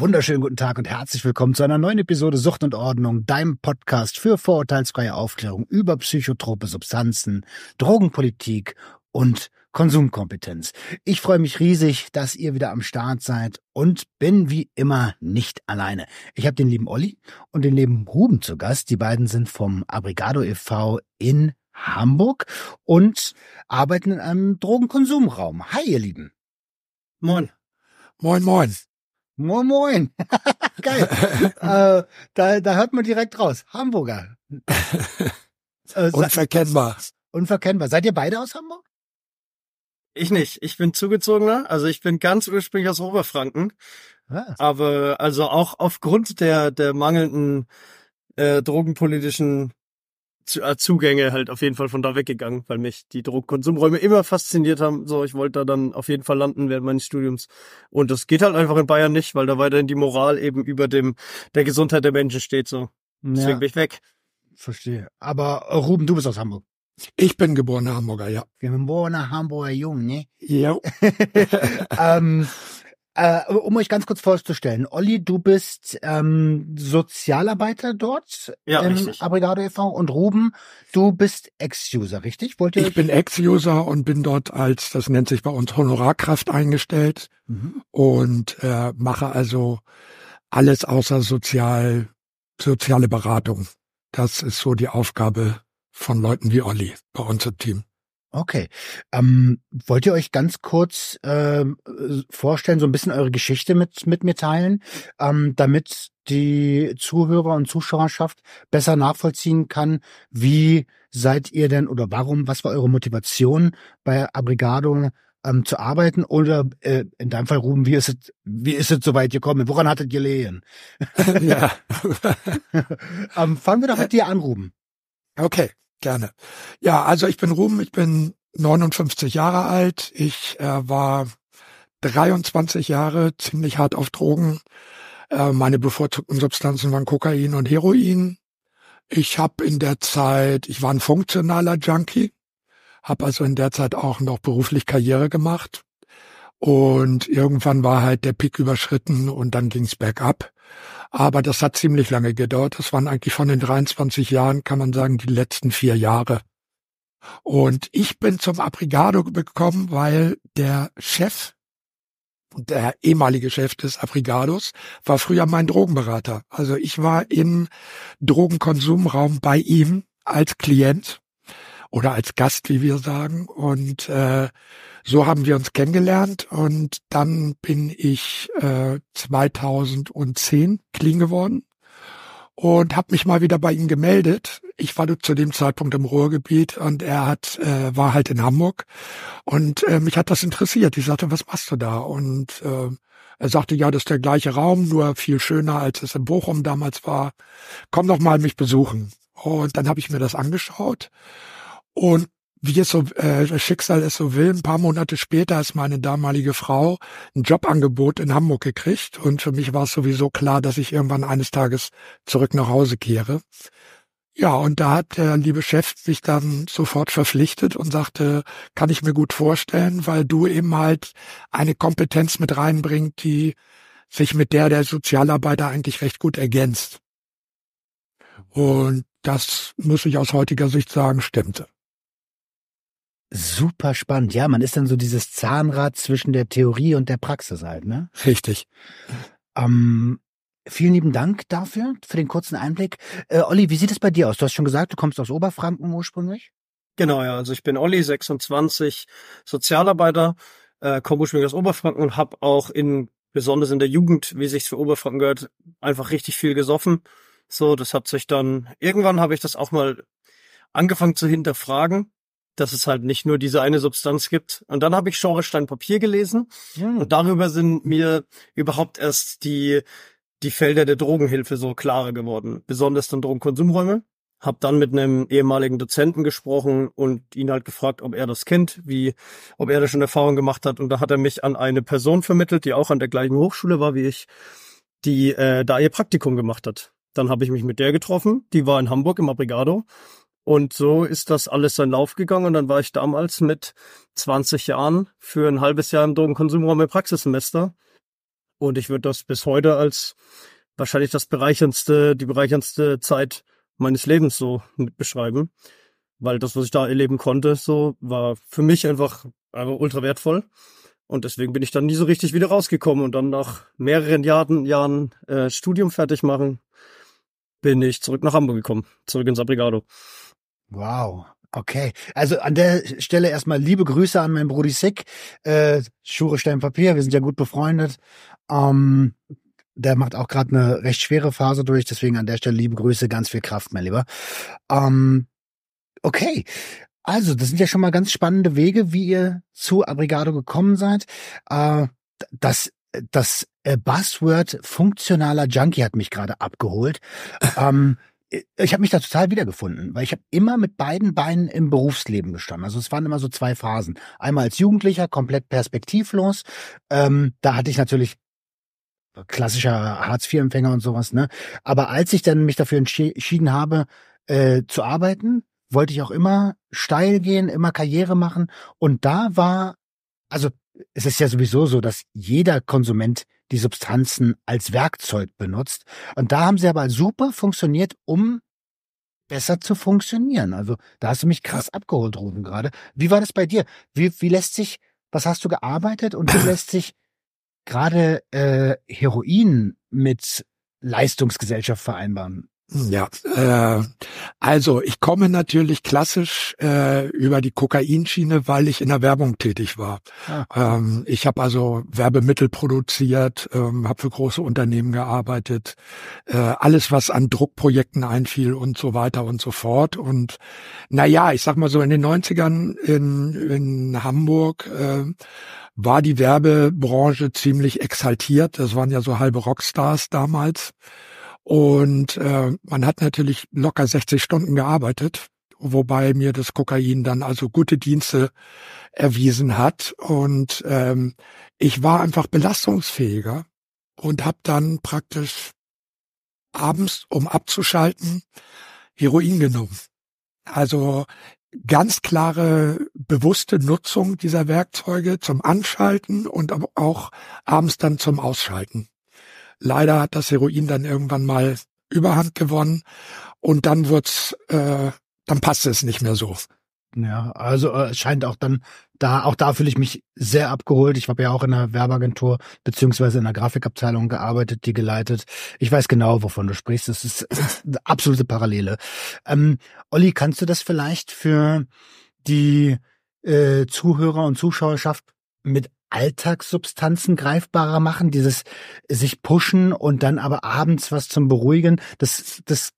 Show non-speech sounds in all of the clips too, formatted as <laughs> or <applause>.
wunderschönen guten Tag und herzlich willkommen zu einer neuen Episode Sucht und Ordnung, deinem Podcast für vorurteilsfreie Aufklärung über psychotrope Substanzen, Drogenpolitik und Konsumkompetenz. Ich freue mich riesig, dass ihr wieder am Start seid und bin wie immer nicht alleine. Ich habe den lieben Olli und den lieben Ruben zu Gast. Die beiden sind vom Abrigado e.V. in Hamburg und arbeiten in einem Drogenkonsumraum. Hi, ihr Lieben. Moin. Moin, moin. Moin, moin. <laughs> Geil. <laughs> äh, da, da hört man direkt raus. Hamburger. <laughs> Äh, Unverkennbar. unverkennbar. Seid ihr beide aus Hamburg? Ich nicht. Ich bin zugezogener. Also ich bin ganz ursprünglich aus Oberfranken. Ah, Aber also auch aufgrund der, der mangelnden äh, drogenpolitischen Zugänge halt auf jeden Fall von da weggegangen, weil mich die Drogenkonsumräume immer fasziniert haben. So, ich wollte da dann auf jeden Fall landen während meines Studiums. Und das geht halt einfach in Bayern nicht, weil da weiterhin die Moral eben über dem der Gesundheit der Menschen steht. So, deswegen ja, bin ich weg. verstehe. Aber äh, Ruben, du bist aus Hamburg. Ich bin geborener Hamburger, ja. Geborener Hamburger Jung, ne? Ja. <laughs> <laughs> ähm, äh, um euch ganz kurz vorzustellen, Olli, du bist ähm, Sozialarbeiter dort Ja, im richtig. Abrigado e.V. und Ruben, du bist Ex-User, richtig? Wollt ihr Ich bin Ex-User und bin dort als, das nennt sich bei uns Honorarkraft eingestellt Mhm. und äh, mache also alles außer sozial, soziale Beratung. Das ist so die Aufgabe von Leuten wie Olli bei uns im Team. Okay. Ähm, wollt ihr euch ganz kurz äh, vorstellen, so ein bisschen eure Geschichte mit, mit mir teilen, ähm, damit die Zuhörer und Zuschauerschaft besser nachvollziehen kann, wie seid ihr denn oder warum, was war eure Motivation bei Abrigado ähm, zu arbeiten oder äh, in deinem Fall Ruben, wie ist es, wie ist es soweit gekommen? Woran hattet ihr lehen? ja. <laughs> ähm, fangen wir doch mit dir an, Ruben. Okay, gerne. Ja, also ich bin Ruben, ich bin 59 Jahre alt. Ich äh, war 23 Jahre ziemlich hart auf Drogen. Äh, meine bevorzugten Substanzen waren Kokain und Heroin. Ich habe in der Zeit, ich war ein funktionaler Junkie, habe also in der Zeit auch noch beruflich Karriere gemacht. Und irgendwann war halt der Pick überschritten und dann ging's bergab. Aber das hat ziemlich lange gedauert. Das waren eigentlich von den 23 Jahren, kann man sagen, die letzten vier Jahre. Und ich bin zum Abrigado gekommen, weil der Chef, der ehemalige Chef des Abrigados, war früher mein Drogenberater. Also ich war im Drogenkonsumraum bei ihm als Klient oder als Gast, wie wir sagen. Und äh, so haben wir uns kennengelernt und dann bin ich äh, 2010 clean geworden und habe mich mal wieder bei ihm gemeldet. Ich war zu dem Zeitpunkt im Ruhrgebiet und er hat äh, war halt in Hamburg und äh, mich hat das interessiert. Ich sagte, was machst du da? Und äh, er sagte, ja, das ist der gleiche Raum, nur viel schöner, als es in Bochum damals war. Komm doch mal mich besuchen. Und dann habe ich mir das angeschaut und wie es so äh, das Schicksal es so will, ein paar Monate später ist meine damalige Frau ein Jobangebot in Hamburg gekriegt und für mich war es sowieso klar, dass ich irgendwann eines Tages zurück nach Hause kehre. Ja, und da hat der liebe Chef sich dann sofort verpflichtet und sagte, kann ich mir gut vorstellen, weil du eben halt eine Kompetenz mit reinbringt, die sich mit der der Sozialarbeiter eigentlich recht gut ergänzt. Und das muss ich aus heutiger Sicht sagen, stimmte. Super spannend. Ja, man ist dann so dieses Zahnrad zwischen der Theorie und der Praxis halt, ne? Richtig. Ähm, vielen lieben Dank dafür, für den kurzen Einblick. Äh, Olli, wie sieht es bei dir aus? Du hast schon gesagt, du kommst aus Oberfranken ursprünglich. Genau, ja. Also ich bin Olli, 26, Sozialarbeiter, äh, komme ursprünglich aus Oberfranken und habe auch in besonders in der Jugend, wie sich's für Oberfranken gehört, einfach richtig viel gesoffen. So, das hat sich dann irgendwann habe ich das auch mal angefangen zu hinterfragen, dass es halt nicht nur diese eine Substanz gibt. Und dann habe ich Schorestein Papier gelesen Hm. und darüber sind mir überhaupt erst die die Felder der Drogenhilfe so klarer geworden, besonders dann Drogenkonsumräume. Hab dann mit einem ehemaligen Dozenten gesprochen und ihn halt gefragt, ob er das kennt, wie, ob er da schon Erfahrung gemacht hat. Und da hat er mich an eine Person vermittelt, die auch an der gleichen Hochschule war wie ich, die äh, da ihr Praktikum gemacht hat. Dann habe ich mich mit der getroffen, die war in Hamburg im Abrigado. Und so ist das alles seinen Lauf gegangen. Und dann war ich damals mit 20 Jahren für ein halbes Jahr im Drogenkonsumraum im Praxissemester. Und ich würde das bis heute als wahrscheinlich das bereicherndste, die bereicherndste Zeit meines Lebens so mit beschreiben. Weil das, was ich da erleben konnte, so war für mich einfach, einfach ultra wertvoll. Und deswegen bin ich dann nie so richtig wieder rausgekommen. Und dann nach mehreren Jahren, Jahren äh, Studium fertig machen, bin ich zurück nach Hamburg gekommen, zurück ins Abrigado. Wow. Okay, also an der Stelle erstmal liebe Grüße an meinen Brudi Sick, äh, Schure Stein Papier, wir sind ja gut befreundet. Ähm, der macht auch gerade eine recht schwere Phase durch, deswegen an der Stelle liebe Grüße, ganz viel Kraft, mein Lieber. Ähm, okay, also das sind ja schon mal ganz spannende Wege, wie ihr zu Abrigado gekommen seid. Äh, das das äh, Buzzword funktionaler Junkie hat mich gerade abgeholt. ähm, ich habe mich da total wiedergefunden, weil ich habe immer mit beiden Beinen im Berufsleben gestanden. Also es waren immer so zwei Phasen. Einmal als Jugendlicher, komplett perspektivlos. Ähm, da hatte ich natürlich klassischer Hartz-IV-Empfänger und sowas, ne? Aber als ich dann mich dafür entschieden habe, äh, zu arbeiten, wollte ich auch immer steil gehen, immer Karriere machen. Und da war, also es ist ja sowieso so, dass jeder Konsument die Substanzen als Werkzeug benutzt. Und da haben sie aber super funktioniert, um besser zu funktionieren. Also da hast du mich krass abgeholt, Ruben, gerade. Wie war das bei dir? Wie, wie lässt sich, was hast du gearbeitet und wie <laughs> lässt sich gerade äh, Heroin mit Leistungsgesellschaft vereinbaren? Ja, äh, also ich komme natürlich klassisch äh, über die Kokainschiene, weil ich in der Werbung tätig war. Ah. Ähm, ich habe also Werbemittel produziert, ähm, habe für große Unternehmen gearbeitet, äh, alles was an Druckprojekten einfiel und so weiter und so fort. Und na ja, ich sag mal so in den 90ern in, in Hamburg äh, war die Werbebranche ziemlich exaltiert. Das waren ja so halbe Rockstars damals. Und äh, man hat natürlich locker 60 Stunden gearbeitet, wobei mir das Kokain dann also gute Dienste erwiesen hat. Und ähm, ich war einfach belastungsfähiger und habe dann praktisch abends, um abzuschalten, Heroin genommen. Also ganz klare, bewusste Nutzung dieser Werkzeuge zum Anschalten und auch abends dann zum Ausschalten. Leider hat das Heroin dann irgendwann mal Überhand gewonnen und dann wird's, äh, dann passt es nicht mehr so. Ja, also äh, es scheint auch dann da, auch da fühle ich mich sehr abgeholt. Ich habe ja auch in einer Werbeagentur beziehungsweise in einer Grafikabteilung gearbeitet, die geleitet. Ich weiß genau, wovon du sprichst. Das ist, das ist eine absolute Parallele. Ähm, Olli, kannst du das vielleicht für die äh, Zuhörer und Zuschauerschaft mit Alltagssubstanzen greifbarer machen, dieses sich pushen und dann aber abends was zum Beruhigen. Das, das,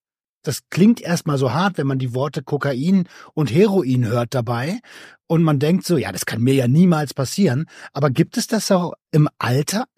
das klingt erstmal so hart, wenn man die Worte Kokain und Heroin hört dabei. Und man denkt so, ja, das kann mir ja niemals passieren. Aber gibt es das auch im Alltag?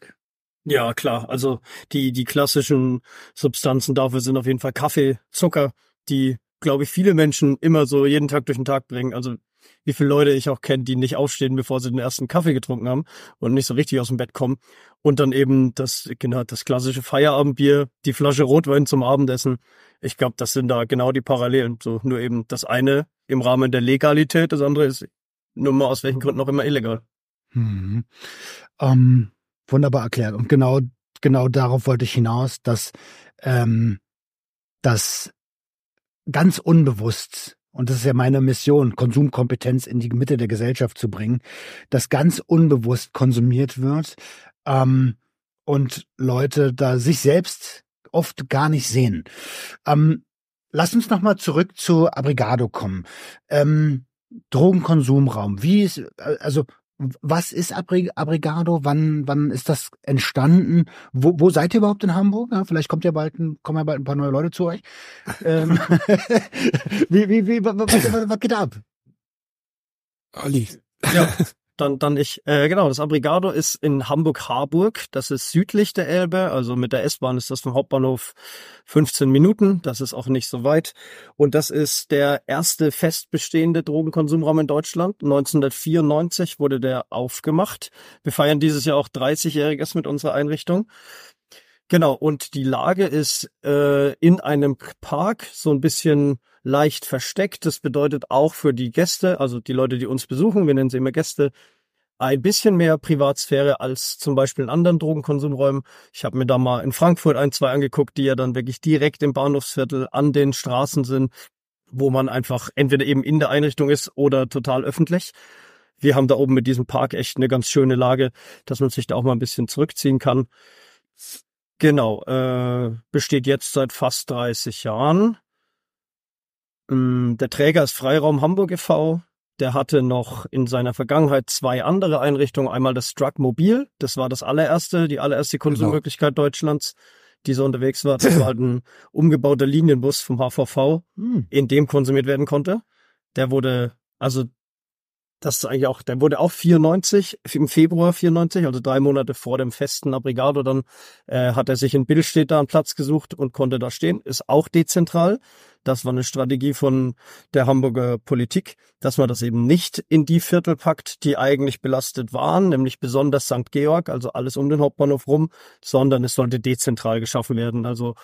Ja, klar. Also die, die klassischen Substanzen dafür sind auf jeden Fall Kaffee, Zucker, die, glaube ich, viele Menschen immer so jeden Tag durch den Tag bringen. Also wie viele Leute ich auch kenne, die nicht aufstehen, bevor sie den ersten Kaffee getrunken haben und nicht so richtig aus dem Bett kommen. Und dann eben das, genau, das klassische Feierabendbier, die Flasche Rotwein zum Abendessen. Ich glaube, das sind da genau die Parallelen. So, nur eben das eine im Rahmen der Legalität, das andere ist nur mal aus welchen Gründen auch immer illegal. Hm. Ähm, wunderbar erklärt. Und genau, genau darauf wollte ich hinaus, dass, ähm, dass ganz unbewusst und das ist ja meine Mission, Konsumkompetenz in die Mitte der Gesellschaft zu bringen, das ganz unbewusst konsumiert wird ähm, und Leute da sich selbst oft gar nicht sehen. Ähm, lass uns nochmal zurück zu Abrigado kommen. Ähm, Drogenkonsumraum. Wie ist, äh, also was ist Abrigado? Wann, wann ist das entstanden? Wo, wo seid ihr überhaupt in Hamburg? Ja, vielleicht kommt ja bald ein, kommen ja bald ein paar neue Leute zu euch. ähm, <laughs> wie, wie, wie, was, was, was geht ab? Olli. Ja. <laughs> dann, dann ich, äh, genau, das Abrigado ist in Hamburg-Harburg. Das ist südlich der Elbe. Also mit der S-Bahn ist das vom Hauptbahnhof 15 Minuten. Das ist auch nicht so weit. Und das ist der erste fest bestehende Drogenkonsumraum in Deutschland. 1994 wurde der aufgemacht. Wir feiern dieses Jahr auch 30-jähriges mit unserer Einrichtung. Genau, und die Lage ist äh, in einem Park, so ein bisschen leicht versteckt. Das bedeutet auch für die Gäste, also die Leute, die uns besuchen, wir nennen sie immer Gäste, ein bisschen mehr Privatsphäre als zum Beispiel in anderen Drogenkonsumräumen. Ich habe mir da mal in Frankfurt ein, zwei angeguckt, die ja dann wirklich direkt im Bahnhofsviertel an den Straßen sind, wo man einfach entweder eben in der Einrichtung ist oder total öffentlich. Wir haben da oben mit diesem Park echt eine ganz schöne Lage, dass man sich da auch mal ein bisschen zurückziehen kann. Genau, äh, besteht jetzt seit fast 30 Jahren. Ähm, der Träger ist Freiraum Hamburg e.V. Der hatte noch in seiner Vergangenheit zwei andere Einrichtungen. Einmal das Drug Mobil, das war das allererste, die allererste genau. Konsummöglichkeit genau. Deutschlands, die so unterwegs war. <laughs> Das war halt ein umgebauter Linienbus vom HVV, hm. in dem konsumiert werden konnte. Der wurde, also das ist eigentlich auch, der wurde auch 94, im Februar 94, also drei Monate vor dem festen Abrigado, dann äh, hat er sich in Billstedt da einen Platz gesucht und konnte da stehen. Ist auch dezentral. Das war eine Strategie von der Hamburger Politik, dass man das eben nicht in die Viertel packt, die eigentlich belastet waren, nämlich besonders St. Georg, also alles um den Hauptbahnhof rum, sondern es sollte dezentral geschaffen werden. Also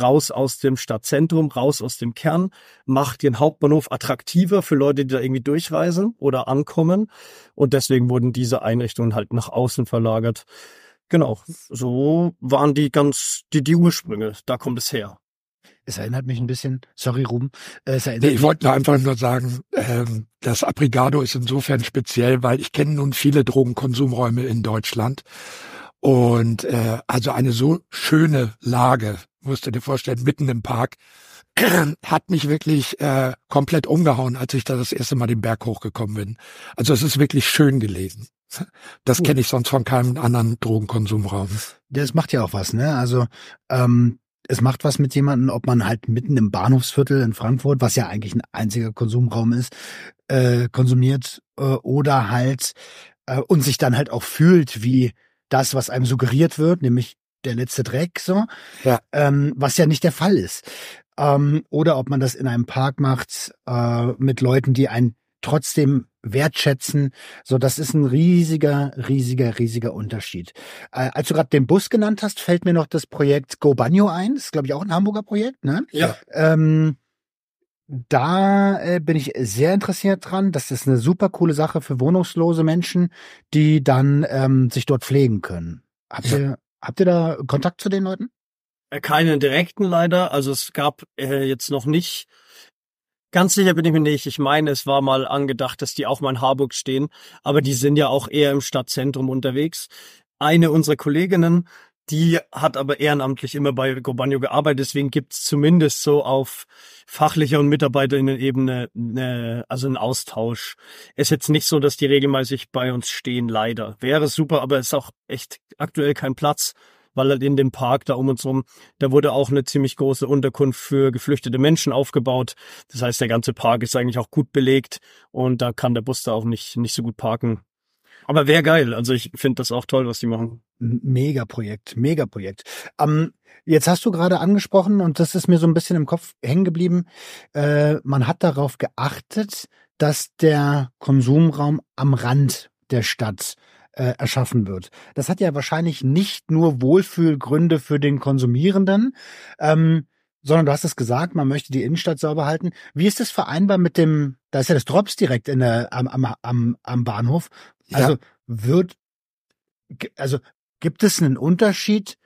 raus aus dem Stadtzentrum, raus aus dem Kern, macht den Hauptbahnhof attraktiver für Leute, die da irgendwie durchreisen oder ankommen. Und deswegen wurden diese Einrichtungen halt nach außen verlagert. Genau, so waren die ganz, die, die Ursprünge, da kommt es her. Es erinnert mich ein bisschen, sorry Ruben. Äh, es nee, ich wollte einfach nur sagen, ähm, das Abrigado ist insofern speziell, weil ich kenne nun viele Drogenkonsumräume in Deutschland. Und äh, also eine so schöne Lage, musst du dir vorstellen, mitten im Park, <clears throat> hat mich wirklich äh, komplett umgehauen, als ich da das erste Mal den Berg hochgekommen bin. Also es ist wirklich schön gelesen. Das kenne ich sonst von keinem anderen Drogenkonsumraum. Das macht ja auch was, ne? Also ähm, es macht was mit jemandem, ob man halt mitten im Bahnhofsviertel in Frankfurt, was ja eigentlich ein einziger Konsumraum ist, äh, konsumiert äh, oder halt äh, und sich dann halt auch fühlt wie das, was einem suggeriert wird, nämlich der letzte Dreck, so, ja. ähm, was ja nicht der Fall ist. Ähm, oder ob man das in einem Park macht äh, mit Leuten, die einen trotzdem wertschätzen. So, das ist ein riesiger, riesiger, riesiger Unterschied. Äh, als du gerade den Bus genannt hast, fällt mir noch das Projekt Go Banjo ein. Das ist, glaube ich, auch ein Hamburger Projekt, ne? Ja. Ähm, da äh, bin ich sehr interessiert dran. Das ist eine super coole Sache für wohnungslose Menschen, die dann ähm, sich dort pflegen können. Habt ihr, habt ihr da Kontakt zu den Leuten? Äh, keinen direkten leider. Also es gab äh, jetzt noch nicht Ganz sicher bin ich mir nicht. Ich meine, es war mal angedacht, dass die auch mal in Harburg stehen, aber die sind ja auch eher im Stadtzentrum unterwegs. Eine unserer Kolleginnen, die hat aber ehrenamtlich immer bei Gobanio gearbeitet, deswegen gibt's zumindest so auf fachlicher und Mitarbeiterinnen-Ebene eine, also einen Austausch. Es ist jetzt nicht so, dass die regelmäßig bei uns stehen, leider. Wäre super, aber es ist auch echt aktuell kein Platz weil halt in dem Park da um uns rum, da wurde auch eine ziemlich große Unterkunft für geflüchtete Menschen aufgebaut. Das heißt, der ganze Park ist eigentlich auch gut belegt und da kann der Bus da auch nicht, nicht so gut parken. Aber wäre geil. Also ich finde das auch toll, was die machen. Mega Projekt, mega Projekt. Ähm, jetzt hast du gerade angesprochen und das ist mir so ein bisschen im Kopf hängen geblieben. Äh, man hat darauf geachtet, dass der Konsumraum am Rand der Stadt äh, erschaffen wird. Das hat ja wahrscheinlich nicht nur Wohlfühlgründe für den Konsumierenden, ähm, sondern du hast es gesagt, man möchte die Innenstadt sauber halten. Wie ist das vereinbar mit dem, da ist ja das Drops direkt in der, am, am, am, am Bahnhof. Also ja. wird, also gibt es einen Unterschied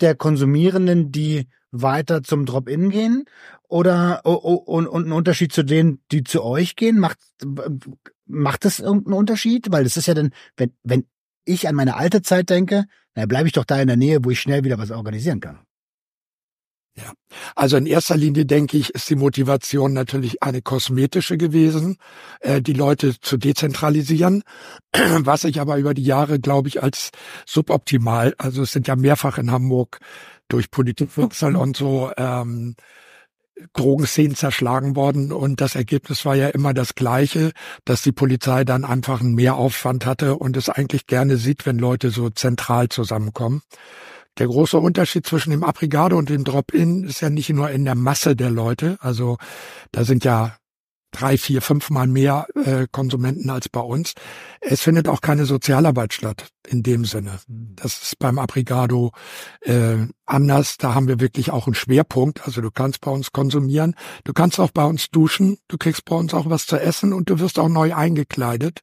der Konsumierenden, die weiter zum Drop-In gehen oder oh, oh, und, und einen Unterschied zu denen, die zu euch gehen? Macht macht das irgendeinen Unterschied? Weil das ist ja dann, wenn wenn ich an meine alte Zeit denke, dann bleibe ich doch da in der Nähe, wo ich schnell wieder was organisieren kann. Ja, also in erster Linie denke ich, ist die Motivation natürlich eine kosmetische gewesen, äh, die Leute zu dezentralisieren, <clears throat> was sich aber über die Jahre, glaube ich, als suboptimal, also es sind ja mehrfach in Hamburg durch Politikwechsel und so ähm, Drogenszenen zerschlagen worden und das Ergebnis war ja immer das gleiche, dass die Polizei dann einfach einen Mehraufwand hatte und es eigentlich gerne sieht, wenn Leute so zentral zusammenkommen. Der große Unterschied zwischen dem Abrigado und dem Drop-In ist ja nicht nur in der Masse der Leute, also da sind ja drei, vier, fünfmal mehr äh, Konsumenten als bei uns. Es findet auch keine Sozialarbeit statt in dem Sinne. Das ist beim Abrigado äh, anders. Da haben wir wirklich auch einen Schwerpunkt. Also du kannst bei uns konsumieren, du kannst auch bei uns duschen, du kriegst bei uns auch was zu essen und du wirst auch neu eingekleidet.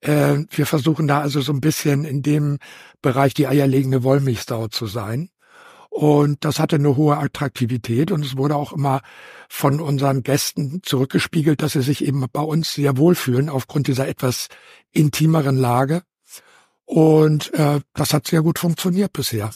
Äh, wir versuchen da also so ein bisschen in dem Bereich die eierlegende Wollmilchsau zu sein. Und das hatte eine hohe Attraktivität und es wurde auch immer von unseren Gästen zurückgespiegelt, dass sie sich eben bei uns sehr wohlfühlen aufgrund dieser etwas intimeren Lage. Und äh, das hat sehr gut funktioniert bisher.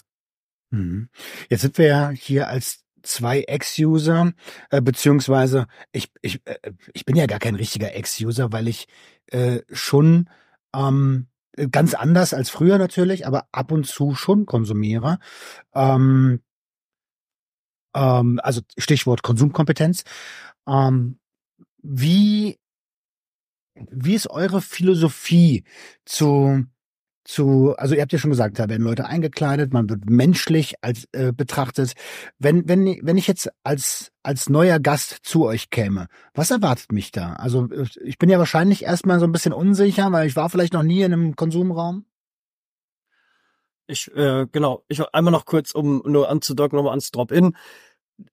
Mhm. Jetzt sind wir ja hier als zwei Ex-User, äh, beziehungsweise ich, ich, äh, ich bin ja gar kein richtiger Ex-User, weil ich äh, schon ähm, ganz anders als früher natürlich, aber ab und zu schon konsumiere. Ähm, ähm, also Stichwort Konsumkompetenz. Ähm, wie, wie ist eure Philosophie zu zu, also ihr habt ja schon gesagt, da werden Leute eingekleidet, man wird menschlich als äh, betrachtet. Wenn wenn wenn ich jetzt als als neuer Gast zu euch käme, was erwartet mich da? Also ich bin ja wahrscheinlich erstmal so ein bisschen unsicher, weil ich war vielleicht noch nie in einem Konsumraum. Ich äh, genau, ich einmal noch kurz, um nur anzudocken, nochmal ans Drop-in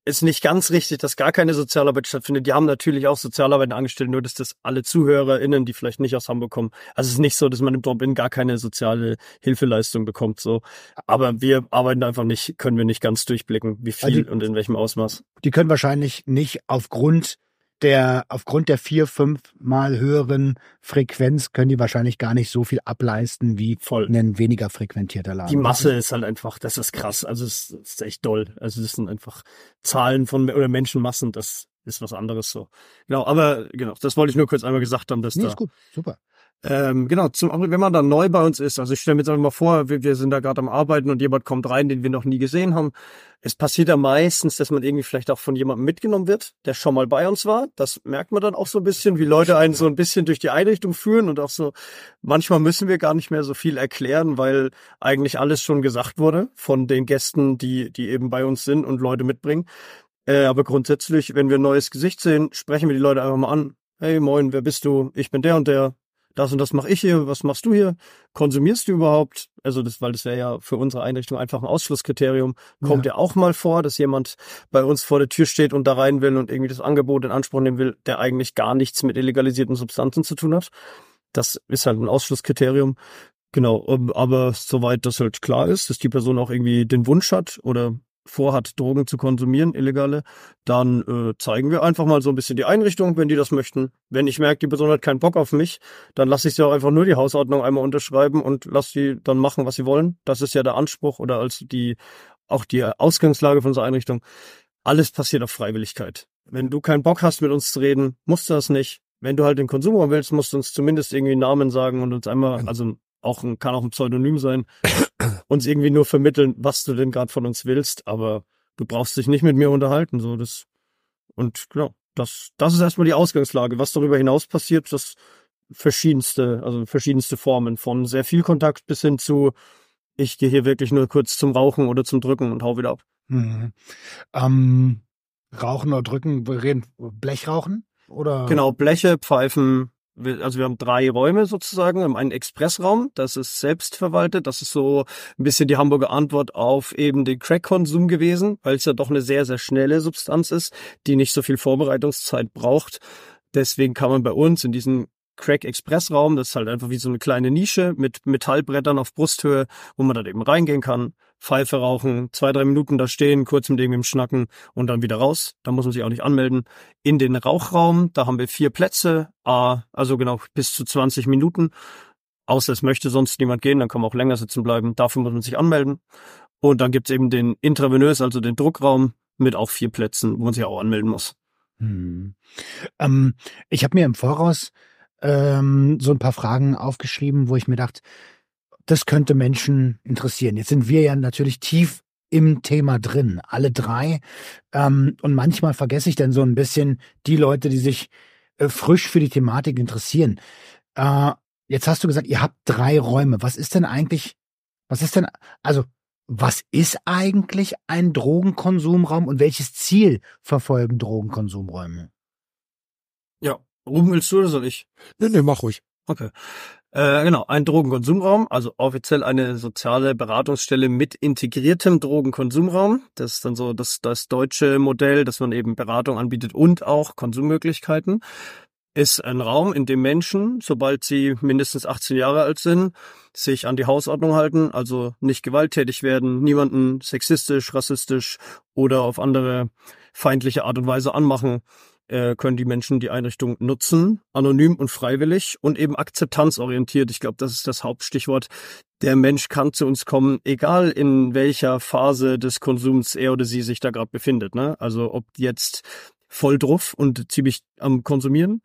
ist nicht ganz richtig, dass gar keine Sozialarbeit stattfindet. Die haben natürlich auch Sozialarbeit angestellt, nur dass das alle ZuhörerInnen, die vielleicht nicht aus Hamburg kommen. Also es ist nicht so, dass man im Drop-In gar keine soziale Hilfeleistung bekommt, so. Aber wir arbeiten einfach nicht, können wir nicht ganz durchblicken, wie viel also die, und in welchem Ausmaß. Die können wahrscheinlich nicht aufgrund der, aufgrund der vier, fünf mal höheren Frequenz können die wahrscheinlich gar nicht so viel ableisten wie Voll. ein weniger frequentierter Laden. Die Masse ist halt einfach, das ist krass. Also es ist echt doll. Also das sind einfach Zahlen von oder Menschenmassen, das ist was anderes so. Genau, aber genau, das wollte ich nur kurz einmal gesagt haben, dass nee, da. Ist gut, super. Ähm, genau, zum, wenn man dann neu bei uns ist, also ich stelle mir jetzt einfach mal vor, wir, wir sind da gerade am Arbeiten und jemand kommt rein, den wir noch nie gesehen haben. Es passiert ja meistens, dass man irgendwie vielleicht auch von jemandem mitgenommen wird, der schon mal bei uns war. Das merkt man dann auch so ein bisschen, wie Leute einen so ein bisschen durch die Einrichtung führen und auch so, manchmal müssen wir gar nicht mehr so viel erklären, weil eigentlich alles schon gesagt wurde von den Gästen, die, die eben bei uns sind und Leute mitbringen. Äh, aber grundsätzlich, wenn wir ein neues Gesicht sehen, sprechen wir die Leute einfach mal an. Hey, moin, wer bist du? Ich bin der und der das und das mache ich hier, was machst du hier? Konsumierst du überhaupt? Also das, weil das wäre ja für unsere Einrichtung einfach ein Ausschlusskriterium. Kommt ja. ja auch mal vor, dass jemand bei uns vor der Tür steht und da rein will und irgendwie das Angebot in Anspruch nehmen will, der eigentlich gar nichts mit illegalisierten Substanzen zu tun hat. Das ist halt ein Ausschlusskriterium. Genau, aber soweit das halt klar ist, dass die Person auch irgendwie den Wunsch hat oder vorhat, Drogen zu konsumieren, illegale, dann äh, zeigen wir einfach mal so ein bisschen die Einrichtung, wenn die das möchten. Wenn ich merke, die Person hat keinen Bock auf mich, dann lasse ich sie auch einfach nur die Hausordnung einmal unterschreiben und lasse sie dann machen, was sie wollen. Das ist ja der Anspruch oder als die auch die Ausgangslage von unserer Einrichtung. Alles passiert auf Freiwilligkeit. Wenn du keinen Bock hast, mit uns zu reden, musst du das nicht. Wenn du halt den Konsum willst, musst du uns zumindest irgendwie einen Namen sagen und uns einmal, also auch ein, kann auch ein Pseudonym sein, uns irgendwie nur vermitteln, was du denn gerade von uns willst, aber du brauchst dich nicht mit mir unterhalten, so das und genau, das das ist erstmal die Ausgangslage. Was darüber hinaus passiert, das verschiedenste, also verschiedenste Formen von sehr viel Kontakt bis hin zu ich gehe hier wirklich nur kurz zum Rauchen oder zum Drücken und hau wieder ab. Mhm. Ähm, Rauchen oder Drücken, wir reden Blechrauchen oder? Genau, Bleche, Pfeifen, also wir haben drei Räume sozusagen. Wir haben einen Expressraum, das ist selbstverwaltet. Das ist so ein bisschen die Hamburger Antwort auf eben den Crack-Konsum gewesen, weil es ja doch eine sehr, sehr schnelle Substanz ist, die nicht so viel Vorbereitungszeit braucht. Deswegen kann man bei uns in diesen Crack Express Raum, das ist halt einfach wie so eine kleine Nische mit Metallbrettern auf Brusthöhe, wo man dann eben reingehen kann, Pfeife rauchen, zwei, drei Minuten da stehen, kurz mit irgendwem schnacken und dann wieder raus. Da muss man sich auch nicht anmelden. In den Rauchraum, da haben wir vier Plätze, also genau bis zu 20 Minuten. Außer es möchte sonst niemand gehen, dann kann man auch länger sitzen bleiben. Dafür muss man sich anmelden. Und dann gibt's eben den Intravenös, also den Druckraum mit auch vier Plätzen, wo man sich auch anmelden muss. Hm. Ähm, ich habe mir im Voraus ähm, so ein paar Fragen aufgeschrieben, wo ich mir dachte, das könnte Menschen interessieren. Jetzt sind wir ja natürlich tief im Thema drin, alle drei. Ähm, und manchmal vergesse ich dann so ein bisschen die Leute, die sich äh, frisch für die Thematik interessieren. Äh, jetzt hast du gesagt, ihr habt drei Räume. Was ist denn eigentlich, was ist denn, also was ist eigentlich ein Drogenkonsumraum und welches Ziel verfolgen Drogenkonsumräume? Ja, Ruben, willst du oder soll ich? Nee, nee, mach ruhig. Okay. Äh, genau, ein Drogenkonsumraum, also offiziell eine soziale Beratungsstelle mit integriertem Drogenkonsumraum. Das ist dann so das, das deutsche Modell, dass man eben Beratung anbietet und auch Konsummöglichkeiten. Ist ein Raum, in dem Menschen, sobald sie mindestens 18 Jahre alt sind, sich an die Hausordnung halten, also nicht gewalttätig werden, niemanden sexistisch, rassistisch oder auf andere feindliche Art und Weise anmachen, äh, können die Menschen die Einrichtung nutzen, anonym und freiwillig und eben akzeptanzorientiert. Ich glaube, das ist das Hauptstichwort. Der Mensch kann zu uns kommen, egal in welcher Phase des Konsums er oder sie sich da gerade befindet. Ne? Also ob jetzt voll drauf und ziemlich am Konsumieren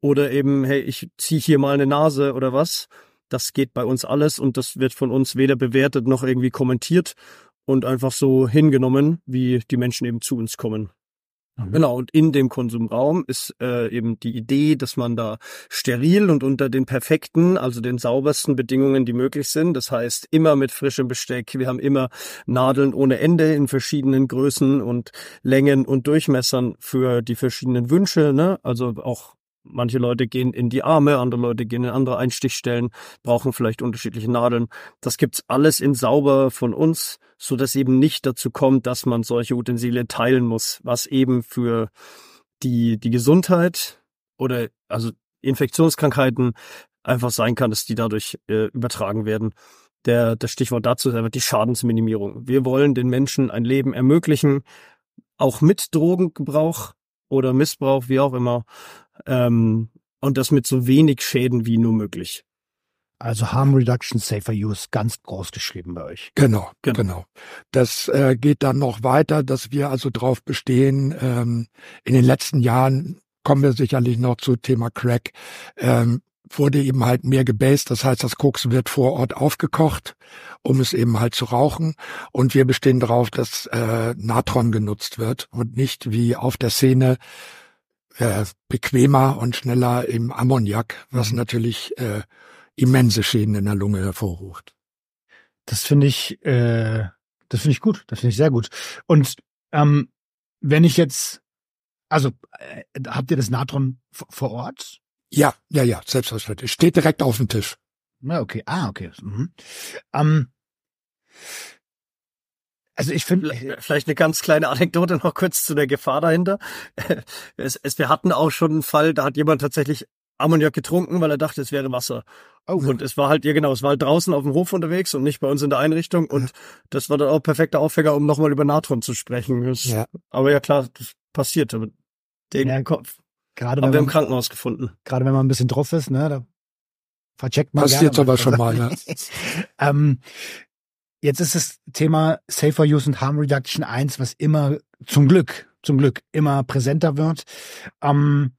oder eben, hey, ich ziehe hier mal eine Nase oder was. Das geht bei uns alles und das wird von uns weder bewertet noch irgendwie kommentiert und einfach so hingenommen, wie die Menschen eben zu uns kommen. Mhm. Genau, und in dem Konsumraum ist äh, eben die Idee, dass man da steril und unter den perfekten, also den saubersten Bedingungen, die möglich sind, das heißt immer mit frischem Besteck, wir haben immer Nadeln ohne Ende in verschiedenen Größen und Längen und Durchmessern für die verschiedenen Wünsche, ne? also auch Manche Leute gehen in die Arme, andere Leute gehen in andere Einstichstellen, brauchen vielleicht unterschiedliche Nadeln. Das gibt's alles in sauber von uns, so dass eben nicht dazu kommt, dass man solche Utensilien teilen muss, was eben für die, die Gesundheit oder also Infektionskrankheiten einfach sein kann, dass die dadurch äh, übertragen werden. Der, das Stichwort dazu ist einfach die Schadensminimierung. Wir wollen den Menschen ein Leben ermöglichen, auch mit Drogengebrauch oder Missbrauch, wie auch immer, ähm, und das mit so wenig Schäden wie nur möglich. Also Harm Reduction Safer Use ganz groß geschrieben bei euch. Genau, genau. genau. Das äh, geht dann noch weiter, dass wir also drauf bestehen. Ähm, in den letzten Jahren kommen wir sicherlich noch zu Thema Crack. Ähm, wurde eben halt mehr gebased, das heißt, das Koks wird vor Ort aufgekocht, um es eben halt zu rauchen. Und wir bestehen darauf, dass äh, Natron genutzt wird und nicht wie auf der Szene äh, bequemer und schneller im Ammoniak, was mhm. natürlich äh, immense Schäden in der Lunge hervorruft. Das finde ich, äh, das finde ich gut, das finde ich sehr gut. Und ähm, wenn ich jetzt, also äh, habt ihr das Natron vor Ort? Ja, ja, ja, selbstverständlich. Steht direkt auf dem Tisch. Na, okay. Ah, okay. Mhm. Ähm, also ich finde vielleicht eine ganz kleine Anekdote noch kurz zu der Gefahr dahinter. <laughs> Es, es, wir hatten auch schon einen Fall, da hat jemand tatsächlich Ammoniak getrunken, weil er dachte, es wäre Wasser. Oh. Und es war halt, ja genau, es war halt draußen auf dem Hof unterwegs und nicht bei uns in der Einrichtung. Und das war dann auch perfekter Aufhänger, um nochmal über Natron zu sprechen. Das, ja. Aber ja klar, das passierte. Den ja, Kopf. Gerade haben wir im Krankenhaus gefunden. Gerade wenn man ein bisschen drauf ist, ne, da vercheckt man. Passiert aber schon mal, ja. <laughs> ähm, Jetzt ist das Thema Safer Use und Harm Reduction eins, was immer zum Glück, zum Glück immer präsenter wird. Ähm,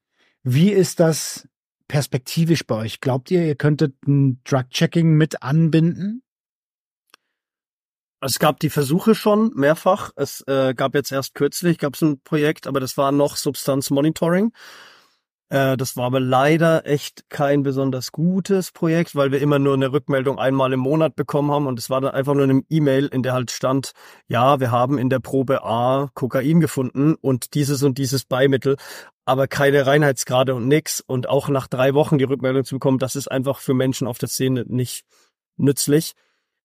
wie ist das perspektivisch bei euch? Glaubt ihr, ihr könntet ein Drug-Checking mit anbinden? Es gab die Versuche schon mehrfach. Es äh, gab jetzt erst kürzlich gab es ein Projekt, aber das war noch Substanzmonitoring. Äh, das war aber leider echt kein besonders gutes Projekt, weil wir immer nur eine Rückmeldung einmal im Monat bekommen haben und es war dann einfach nur eine E-Mail, in der halt stand, ja, wir haben in der Probe A Kokain gefunden und dieses und dieses Beimittel, aber keine Reinheitsgrade und nix und auch nach drei Wochen die Rückmeldung zu bekommen, das ist einfach für Menschen auf der Szene nicht nützlich.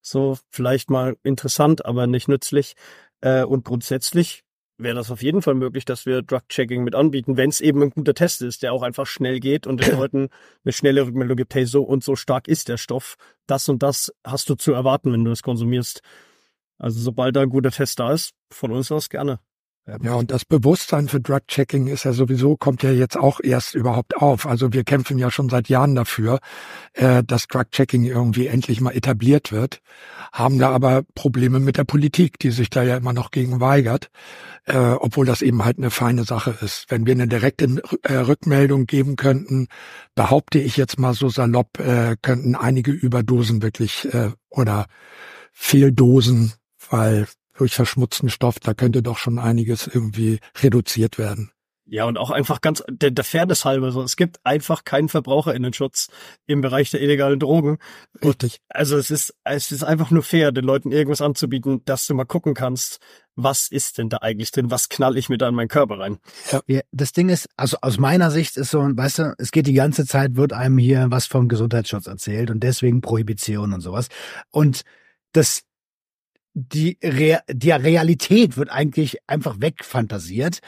So vielleicht mal interessant, aber nicht nützlich. Äh, und grundsätzlich wäre das auf jeden Fall möglich, dass wir Drug-Checking mit anbieten, wenn es eben ein guter Test ist, der auch einfach schnell geht und den <coughs> Leuten eine schnelle Rückmeldung gibt, hey, so und so stark ist der Stoff, das und das hast du zu erwarten, wenn du es konsumierst. Also sobald da ein guter Test da ist, von uns aus gerne. Ja, und das Bewusstsein für Drug-Checking ist ja sowieso, kommt ja jetzt auch erst überhaupt auf. Also wir kämpfen ja schon seit Jahren dafür, äh, dass Drug-Checking irgendwie endlich mal etabliert wird, haben da aber Probleme mit der Politik, die sich da ja immer noch gegen weigert, äh, obwohl das eben halt eine feine Sache ist. Wenn wir eine direkte äh, Rückmeldung geben könnten, behaupte ich jetzt mal so salopp, äh, könnten einige Überdosen wirklich äh, oder Fehldosen, weil durch verschmutzten Stoff, da könnte doch schon einiges irgendwie reduziert werden. Ja, und auch einfach ganz der, der Fairness halber so. Es gibt einfach keinen Verbraucherinnenschutz im Bereich der illegalen Drogen. Richtig. Also es ist, es ist einfach nur fair, den Leuten irgendwas anzubieten, dass du mal gucken kannst, was ist denn da eigentlich drin? Was knall ich mir da in meinen Körper rein? Ja, das Ding ist, also aus meiner Sicht ist so, weißt du, es geht die ganze Zeit, wird einem hier was vom Gesundheitsschutz erzählt und deswegen Prohibition und sowas. Und das, die, Re die Realität wird eigentlich einfach wegfantasiert.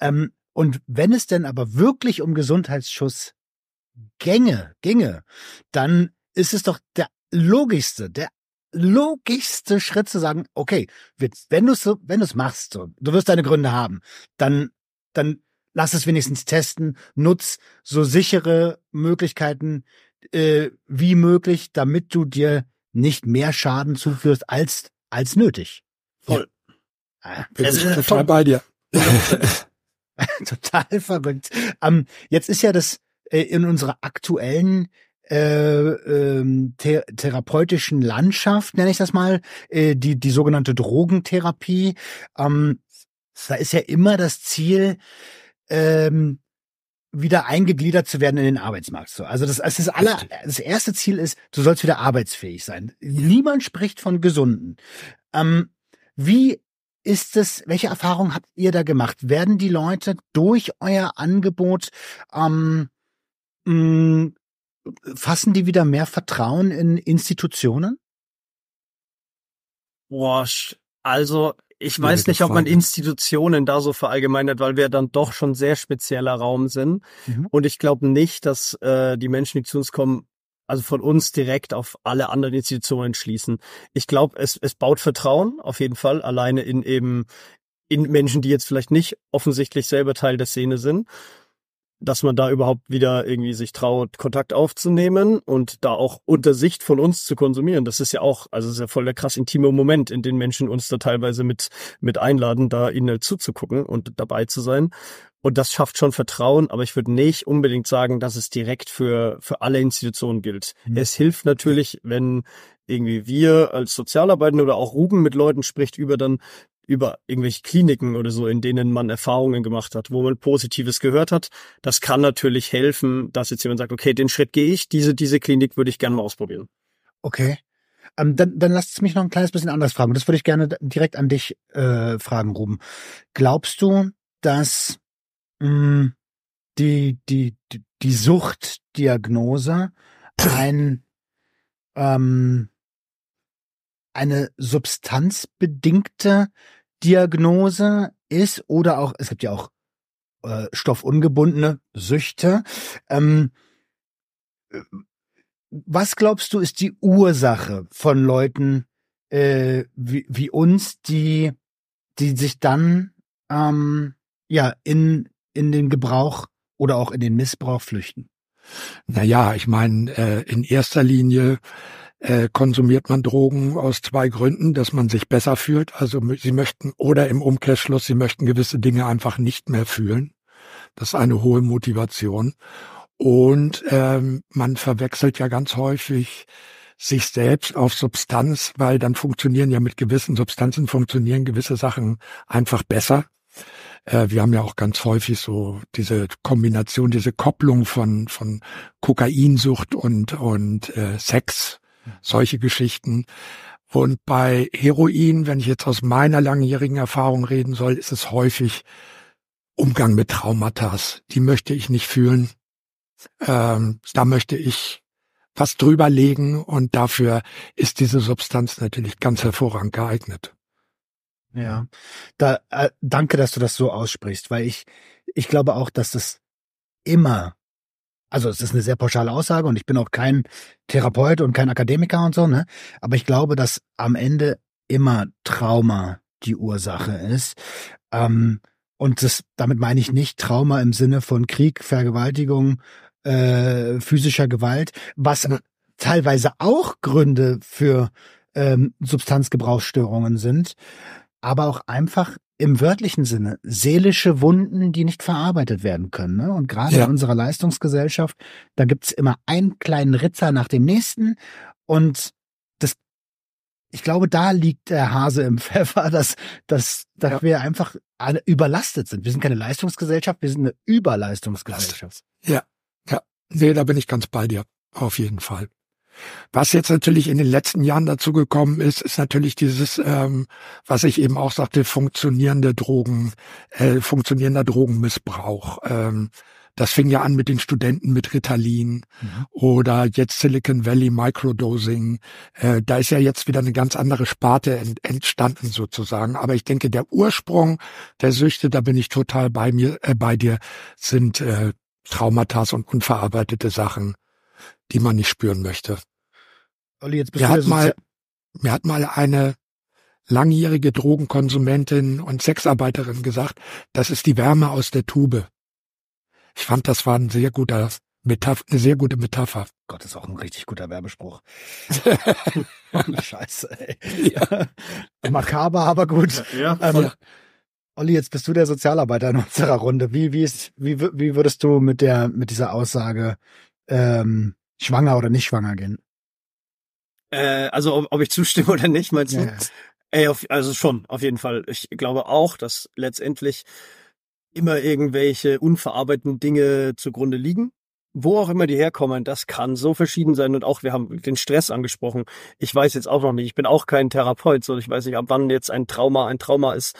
Ähm, und wenn es denn aber wirklich um Gesundheitsschutz gänge, ginge, dann ist es doch der logischste, der logischste Schritt zu sagen, okay, wenn du es so, wenn du es machst, so, du wirst deine Gründe haben, dann, dann lass es wenigstens testen, nutz so sichere Möglichkeiten äh, wie möglich, damit du dir nicht mehr Schaden zuführst als als nötig. Voll. Ja. Bin ich total bei dir. <laughs> Total verrückt. Ähm, jetzt ist ja das äh, in unserer aktuellen äh, ähm, th therapeutischen Landschaft, nenne ich das mal, äh, die, die sogenannte Drogentherapie. Ähm, da ist ja immer das Ziel, ähm, wieder eingegliedert zu werden in den Arbeitsmarkt. So, also das, das, ist aller, das erste Ziel ist, du sollst wieder arbeitsfähig sein. Niemand spricht von Gesunden. Ähm, wie ist es, welche Erfahrungen habt ihr da gemacht? Werden die Leute durch euer Angebot ähm, mh, fassen die wieder mehr Vertrauen in Institutionen? Boah, also ich weiß nicht, ob man Institutionen da so verallgemeinert, weil wir dann doch schon sehr spezieller Raum sind. Mhm. Und ich glaube nicht, dass äh, die Menschen, die zu uns kommen, also von uns direkt auf alle anderen Institutionen schließen. Ich glaube, es, es baut Vertrauen auf jeden Fall, alleine in eben in Menschen, die jetzt vielleicht nicht offensichtlich selber Teil der Szene sind, dass man da überhaupt wieder irgendwie sich traut, Kontakt aufzunehmen und da auch unter Sicht von uns zu konsumieren. Das ist ja auch, also ist ja voll der krass intime Moment, in den Menschen uns da teilweise mit, mit einladen, da ihnen zuzugucken und dabei zu sein. Und das schafft schon Vertrauen, aber ich würde nicht unbedingt sagen, dass es direkt für, für alle Institutionen gilt. Mhm. Es hilft natürlich, wenn irgendwie wir als Sozialarbeitende oder auch Ruben mit Leuten spricht über dann über irgendwelche Kliniken oder so, in denen man Erfahrungen gemacht hat, wo man Positives gehört hat. Das kann natürlich helfen, dass jetzt jemand sagt, okay, den Schritt gehe ich, diese, diese Klinik würde ich gerne mal ausprobieren. Okay. Ähm, dann, dann lasst es mich noch ein kleines bisschen anders fragen. Das würde ich gerne direkt an dich äh, fragen, Ruben. Glaubst du, dass mh, mm, die, die, die, die Suchtdiagnose ein ähm, eine substanzbedingte Diagnose ist oder auch, es gibt ja auch äh, stoffungebundene Süchte. Ähm, was glaubst du, ist die Ursache von Leuten äh, wie, wie uns, die, die sich dann ähm, ja in, in den Gebrauch oder auch in den Missbrauch flüchten? Naja, ich meine, äh, in erster Linie äh, konsumiert man Drogen aus zwei Gründen, dass man sich besser fühlt. Also sie möchten oder im Umkehrschluss, sie möchten gewisse Dinge einfach nicht mehr fühlen. Das ist eine hohe Motivation. Und ähm, man verwechselt ja ganz häufig sich selbst auf Substanz, weil dann funktionieren ja mit gewissen Substanzen funktionieren gewisse Sachen einfach besser. Äh, wir haben ja auch ganz häufig so diese Kombination, diese Kopplung von von Kokainsucht und und äh, Sex solche Geschichten. Und bei Heroin, wenn ich jetzt aus meiner langjährigen Erfahrung reden soll, ist es häufig Umgang mit Traumata. Die möchte ich nicht fühlen. Ähm, da möchte ich was drüber legen und dafür ist diese Substanz natürlich ganz hervorragend geeignet. Ja, da äh, danke, dass du das so aussprichst, weil ich ich glaube auch, dass das immer also es ist eine sehr pauschale Aussage und ich bin auch kein Therapeut und kein Akademiker und so, ne? Aber ich glaube, dass am Ende immer Trauma die Ursache ist. Ähm, und das, damit meine ich nicht Trauma im Sinne von Krieg, Vergewaltigung, äh, physischer Gewalt, was teilweise auch Gründe für ähm, Substanzgebrauchsstörungen sind, aber auch einfach im wörtlichen Sinne seelische Wunden, die nicht verarbeitet werden können. Ne? Und gerade ja. in unserer Leistungsgesellschaft, da gibt's immer einen kleinen Ritzer nach dem nächsten und das ich glaube, da liegt der Hase im <laughs> Pfeffer, dass, dass, dass ja. wir einfach alle überlastet sind. Wir sind keine Leistungsgesellschaft, wir sind eine Überleistungsgesellschaft. Ja, ja. Nee, da bin ich ganz bei dir. Auf jeden Fall. Was jetzt natürlich in den letzten Jahren dazu gekommen ist, ist natürlich dieses, ähm, was ich eben auch sagte, funktionierende Drogen, äh, funktionierender Drogenmissbrauch. Ähm, das fing ja an mit den Studenten mit Ritalin mhm. oder jetzt Silicon Valley Microdosing. Äh, da ist ja jetzt wieder eine ganz andere Sparte ent entstanden sozusagen. Aber ich denke, der Ursprung der Süchte, da bin ich total bei mir, äh, bei dir, sind äh, Traumata und unverarbeitete Sachen, die man nicht spüren möchte. Olli, jetzt bist mir hat mal, mir hat mal eine langjährige Drogenkonsumentin und Sexarbeiterin gesagt, das ist die Wärme aus der Tube. Ich fand, das war ein sehr guter Metapher, eine sehr gute Metapher. Gott, ist auch ein richtig guter Werbespruch. <laughs> Scheiße, ey. Ja. <laughs> Makaber, aber gut. Ja, ähm, Olli, jetzt bist du der Sozialarbeiter in unserer Runde. Wie, wie, ist, wie, wie würdest du mit der, mit dieser Aussage ähm, schwanger oder nicht schwanger gehen? Äh, also ob, ob ich zustimme oder nicht, meinst du? Ja, ja. Ey, auf, also schon, auf jeden Fall. Ich glaube auch, dass letztendlich immer irgendwelche unverarbeiteten Dinge zugrunde liegen. Wo auch immer die herkommen, das kann so verschieden sein. Und auch, wir haben den Stress angesprochen. Ich weiß jetzt auch noch nicht, ich bin auch kein Therapeut, so ich weiß nicht, ab wann jetzt ein Trauma ein Trauma ist.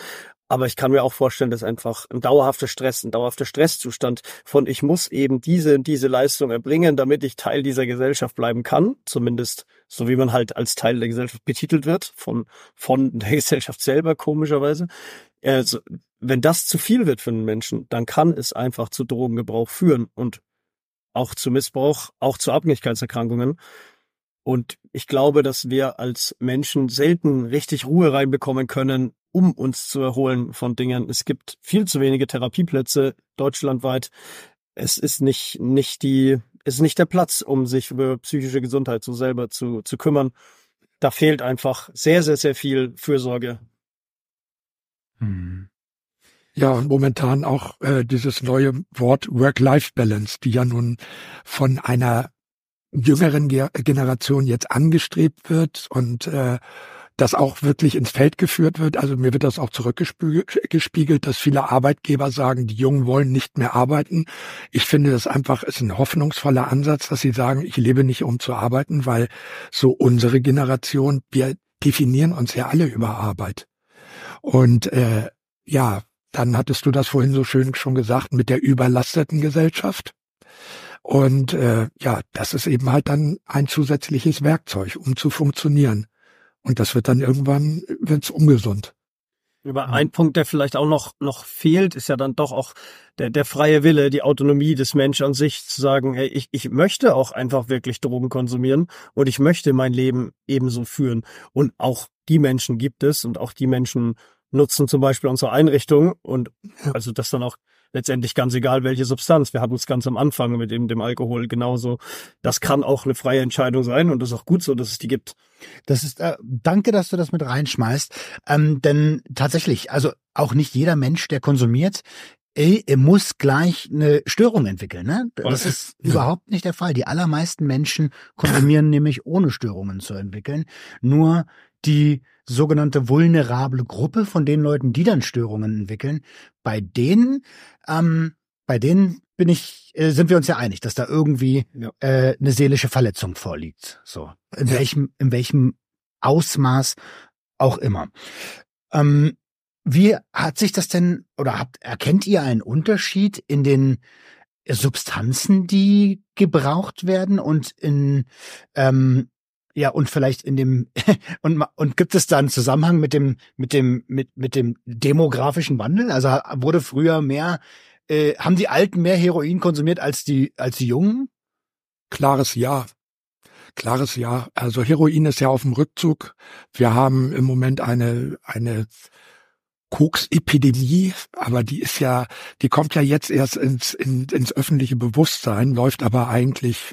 Aber ich kann mir auch vorstellen, dass einfach ein dauerhafter Stress, ein dauerhafter Stresszustand von ich muss eben diese und diese Leistung erbringen, damit ich Teil dieser Gesellschaft bleiben kann. Zumindest so wie man halt als Teil der Gesellschaft betitelt wird, von, von der <laughs> Gesellschaft selber, komischerweise. Also, wenn das zu viel wird für einen Menschen, dann kann es einfach zu Drogengebrauch führen und auch zu Missbrauch, auch zu Abhängigkeitserkrankungen. Und ich glaube, dass wir als Menschen selten richtig Ruhe reinbekommen können, um uns zu erholen von Dingen. Es gibt viel zu wenige Therapieplätze deutschlandweit. Es ist nicht, nicht die, es ist nicht der Platz, um sich über psychische Gesundheit so selber zu, zu kümmern. Da fehlt einfach sehr, sehr, sehr viel Fürsorge. Hm. Ja, und momentan auch äh, dieses neue Wort Work-Life-Balance, die ja nun von einer jüngeren Ge Generation jetzt angestrebt wird und äh, das auch wirklich ins Feld geführt wird. Also mir wird das auch zurückgespiegelt, dass viele Arbeitgeber sagen, die Jungen wollen nicht mehr arbeiten. Ich finde das einfach ist ein hoffnungsvoller Ansatz, dass sie sagen, ich lebe nicht um zu arbeiten, weil so unsere Generation, wir definieren uns ja alle über Arbeit. Und äh, ja, dann hattest du das vorhin so schön schon gesagt mit der überlasteten Gesellschaft. Und äh, ja, das ist eben halt dann ein zusätzliches Werkzeug, um zu funktionieren. Und das wird dann irgendwann wird's ungesund. Über ein Punkt, der vielleicht auch noch, noch fehlt, ist ja dann doch auch der, der freie Wille, die Autonomie des Menschen an sich zu sagen, hey, ich, ich möchte auch einfach wirklich Drogen konsumieren und ich möchte mein Leben ebenso führen. Und auch die Menschen gibt es und auch die Menschen nutzen zum Beispiel unsere Einrichtung und also das dann auch letztendlich ganz egal, welche Substanz. Wir hatten es ganz am Anfang mit dem, dem Alkohol genauso. Das kann auch eine freie Entscheidung sein und das ist auch gut so, dass es die gibt. Das ist, äh, danke, dass du das mit reinschmeißt. Ähm, denn tatsächlich, also auch nicht jeder Mensch, der konsumiert, er muss gleich eine Störung entwickeln. Ne? Das ist überhaupt nicht der Fall. Die allermeisten Menschen konsumieren <laughs> nämlich ohne Störungen zu entwickeln. Nur die sogenannte vulnerable Gruppe von den Leuten, die dann Störungen entwickeln, bei denen, ähm, bei denen bin ich, äh, sind wir uns ja einig, dass da irgendwie ja. äh, eine seelische Verletzung vorliegt. So in ja. welchem, in welchem Ausmaß auch immer. Ähm, wie hat sich das denn oder habt erkennt ihr einen Unterschied in den Substanzen, die gebraucht werden und in ähm, ja, und vielleicht in dem <laughs> und und gibt es da einen Zusammenhang mit dem mit dem mit mit dem demografischen Wandel? Also wurde früher mehr äh, haben die Alten mehr Heroin konsumiert als die als die Jungen? Klares Ja. Klares Ja. Also Heroin ist ja auf dem Rückzug. Wir haben im Moment eine eine Koks-Epidemie, aber die ist ja, die kommt ja jetzt erst ins, in, ins öffentliche Bewusstsein, läuft aber eigentlich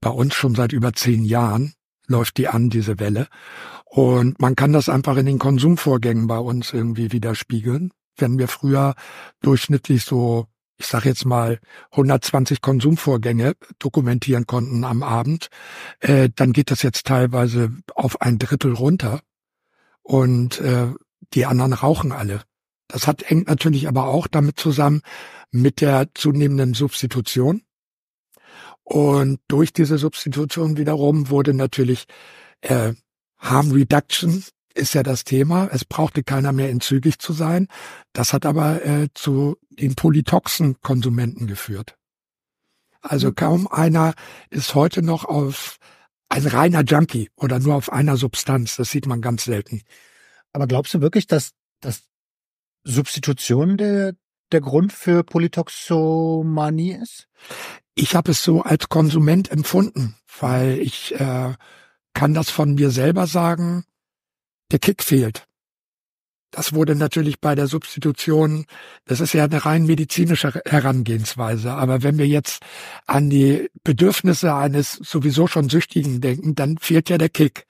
bei uns schon seit über zehn Jahren läuft die an, diese Welle. Und man kann das einfach in den Konsumvorgängen bei uns irgendwie widerspiegeln. Wenn wir früher durchschnittlich so, ich sag jetzt mal, 120 Konsumvorgänge dokumentieren konnten am Abend, äh, dann geht das jetzt teilweise auf ein Drittel runter. und äh, die anderen rauchen alle. Das hat hängt natürlich aber auch damit zusammen mit der zunehmenden Substitution. Und durch diese Substitution wiederum wurde natürlich äh, Harm Reduction ist ja das Thema. Es brauchte keiner mehr entzügig zu sein. Das hat aber äh, zu den Polytoxen-Konsumenten geführt. Also mhm. kaum einer ist heute noch auf ein reiner Junkie oder nur auf einer Substanz. Das sieht man ganz selten. Aber glaubst du wirklich, dass, dass Substitution der, der Grund für Polytoxomanie ist? Ich habe es so als Konsument empfunden, weil ich äh, kann das von mir selber sagen, der Kick fehlt. Das wurde natürlich bei der Substitution, das ist ja eine rein medizinische Herangehensweise. Aber wenn wir jetzt an die Bedürfnisse eines sowieso schon Süchtigen denken, dann fehlt ja der Kick.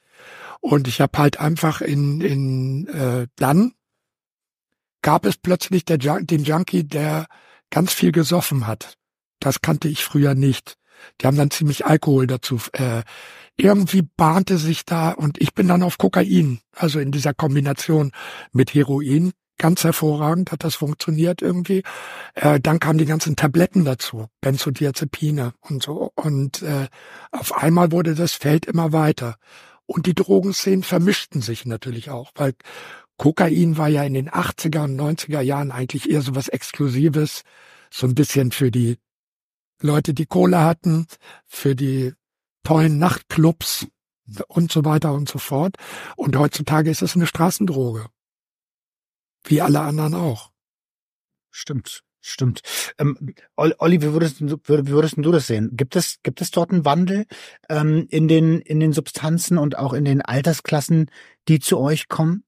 Und ich habe halt einfach in, in äh, dann gab es plötzlich der, den Junkie, der ganz viel gesoffen hat. Das kannte ich früher nicht. Die haben dann ziemlich Alkohol dazu äh, irgendwie bahnte sich da und ich bin dann auf Kokain, also in dieser Kombination mit Heroin. Ganz hervorragend hat das funktioniert irgendwie. Äh, dann kamen die ganzen Tabletten dazu, Benzodiazepine und so. Und äh, auf einmal wurde das Feld immer weiter. Und die Drogenszenen vermischten sich natürlich auch, weil Kokain war ja in den 80er und 90er Jahren eigentlich eher so was Exklusives, so ein bisschen für die Leute, die Kohle hatten, für die tollen Nachtclubs und so weiter und so fort. Und heutzutage ist es eine Straßendroge. Wie alle anderen auch. Stimmt, stimmt. Ähm, Olli, wie würdest, du, wie würdest du das sehen? Gibt es, gibt es dort einen Wandel ähm, in, den, in den Substanzen und auch in den Altersklassen, die zu euch kommen?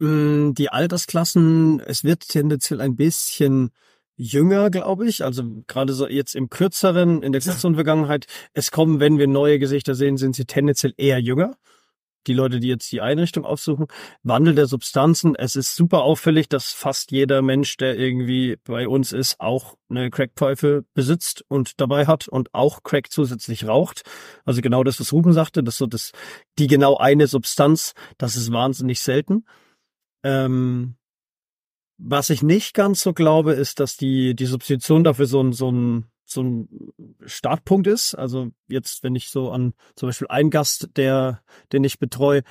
Mm, die Altersklassen, es wird tendenziell ein bisschen jünger, glaube ich. Also gerade so jetzt im kürzeren, in der kürzeren Vergangenheit. Es kommen, wenn wir neue Gesichter sehen, sind sie tendenziell eher jünger. Die Leute, die jetzt die Einrichtung aufsuchen. Wandel der Substanzen. Es ist super auffällig, dass fast jeder Mensch, der irgendwie bei uns ist, auch eine Crackpfeife besitzt und dabei hat und auch Crack zusätzlich raucht. Also genau das, was Ruben sagte, das so das, die genau eine Substanz, das ist wahnsinnig selten. Ähm, was ich nicht ganz so glaube, ist, dass die, die Substitution dafür so ein, so ein, so ein Startpunkt ist. Also jetzt, wenn ich so an zum Beispiel einen Gast, der, den ich betreue,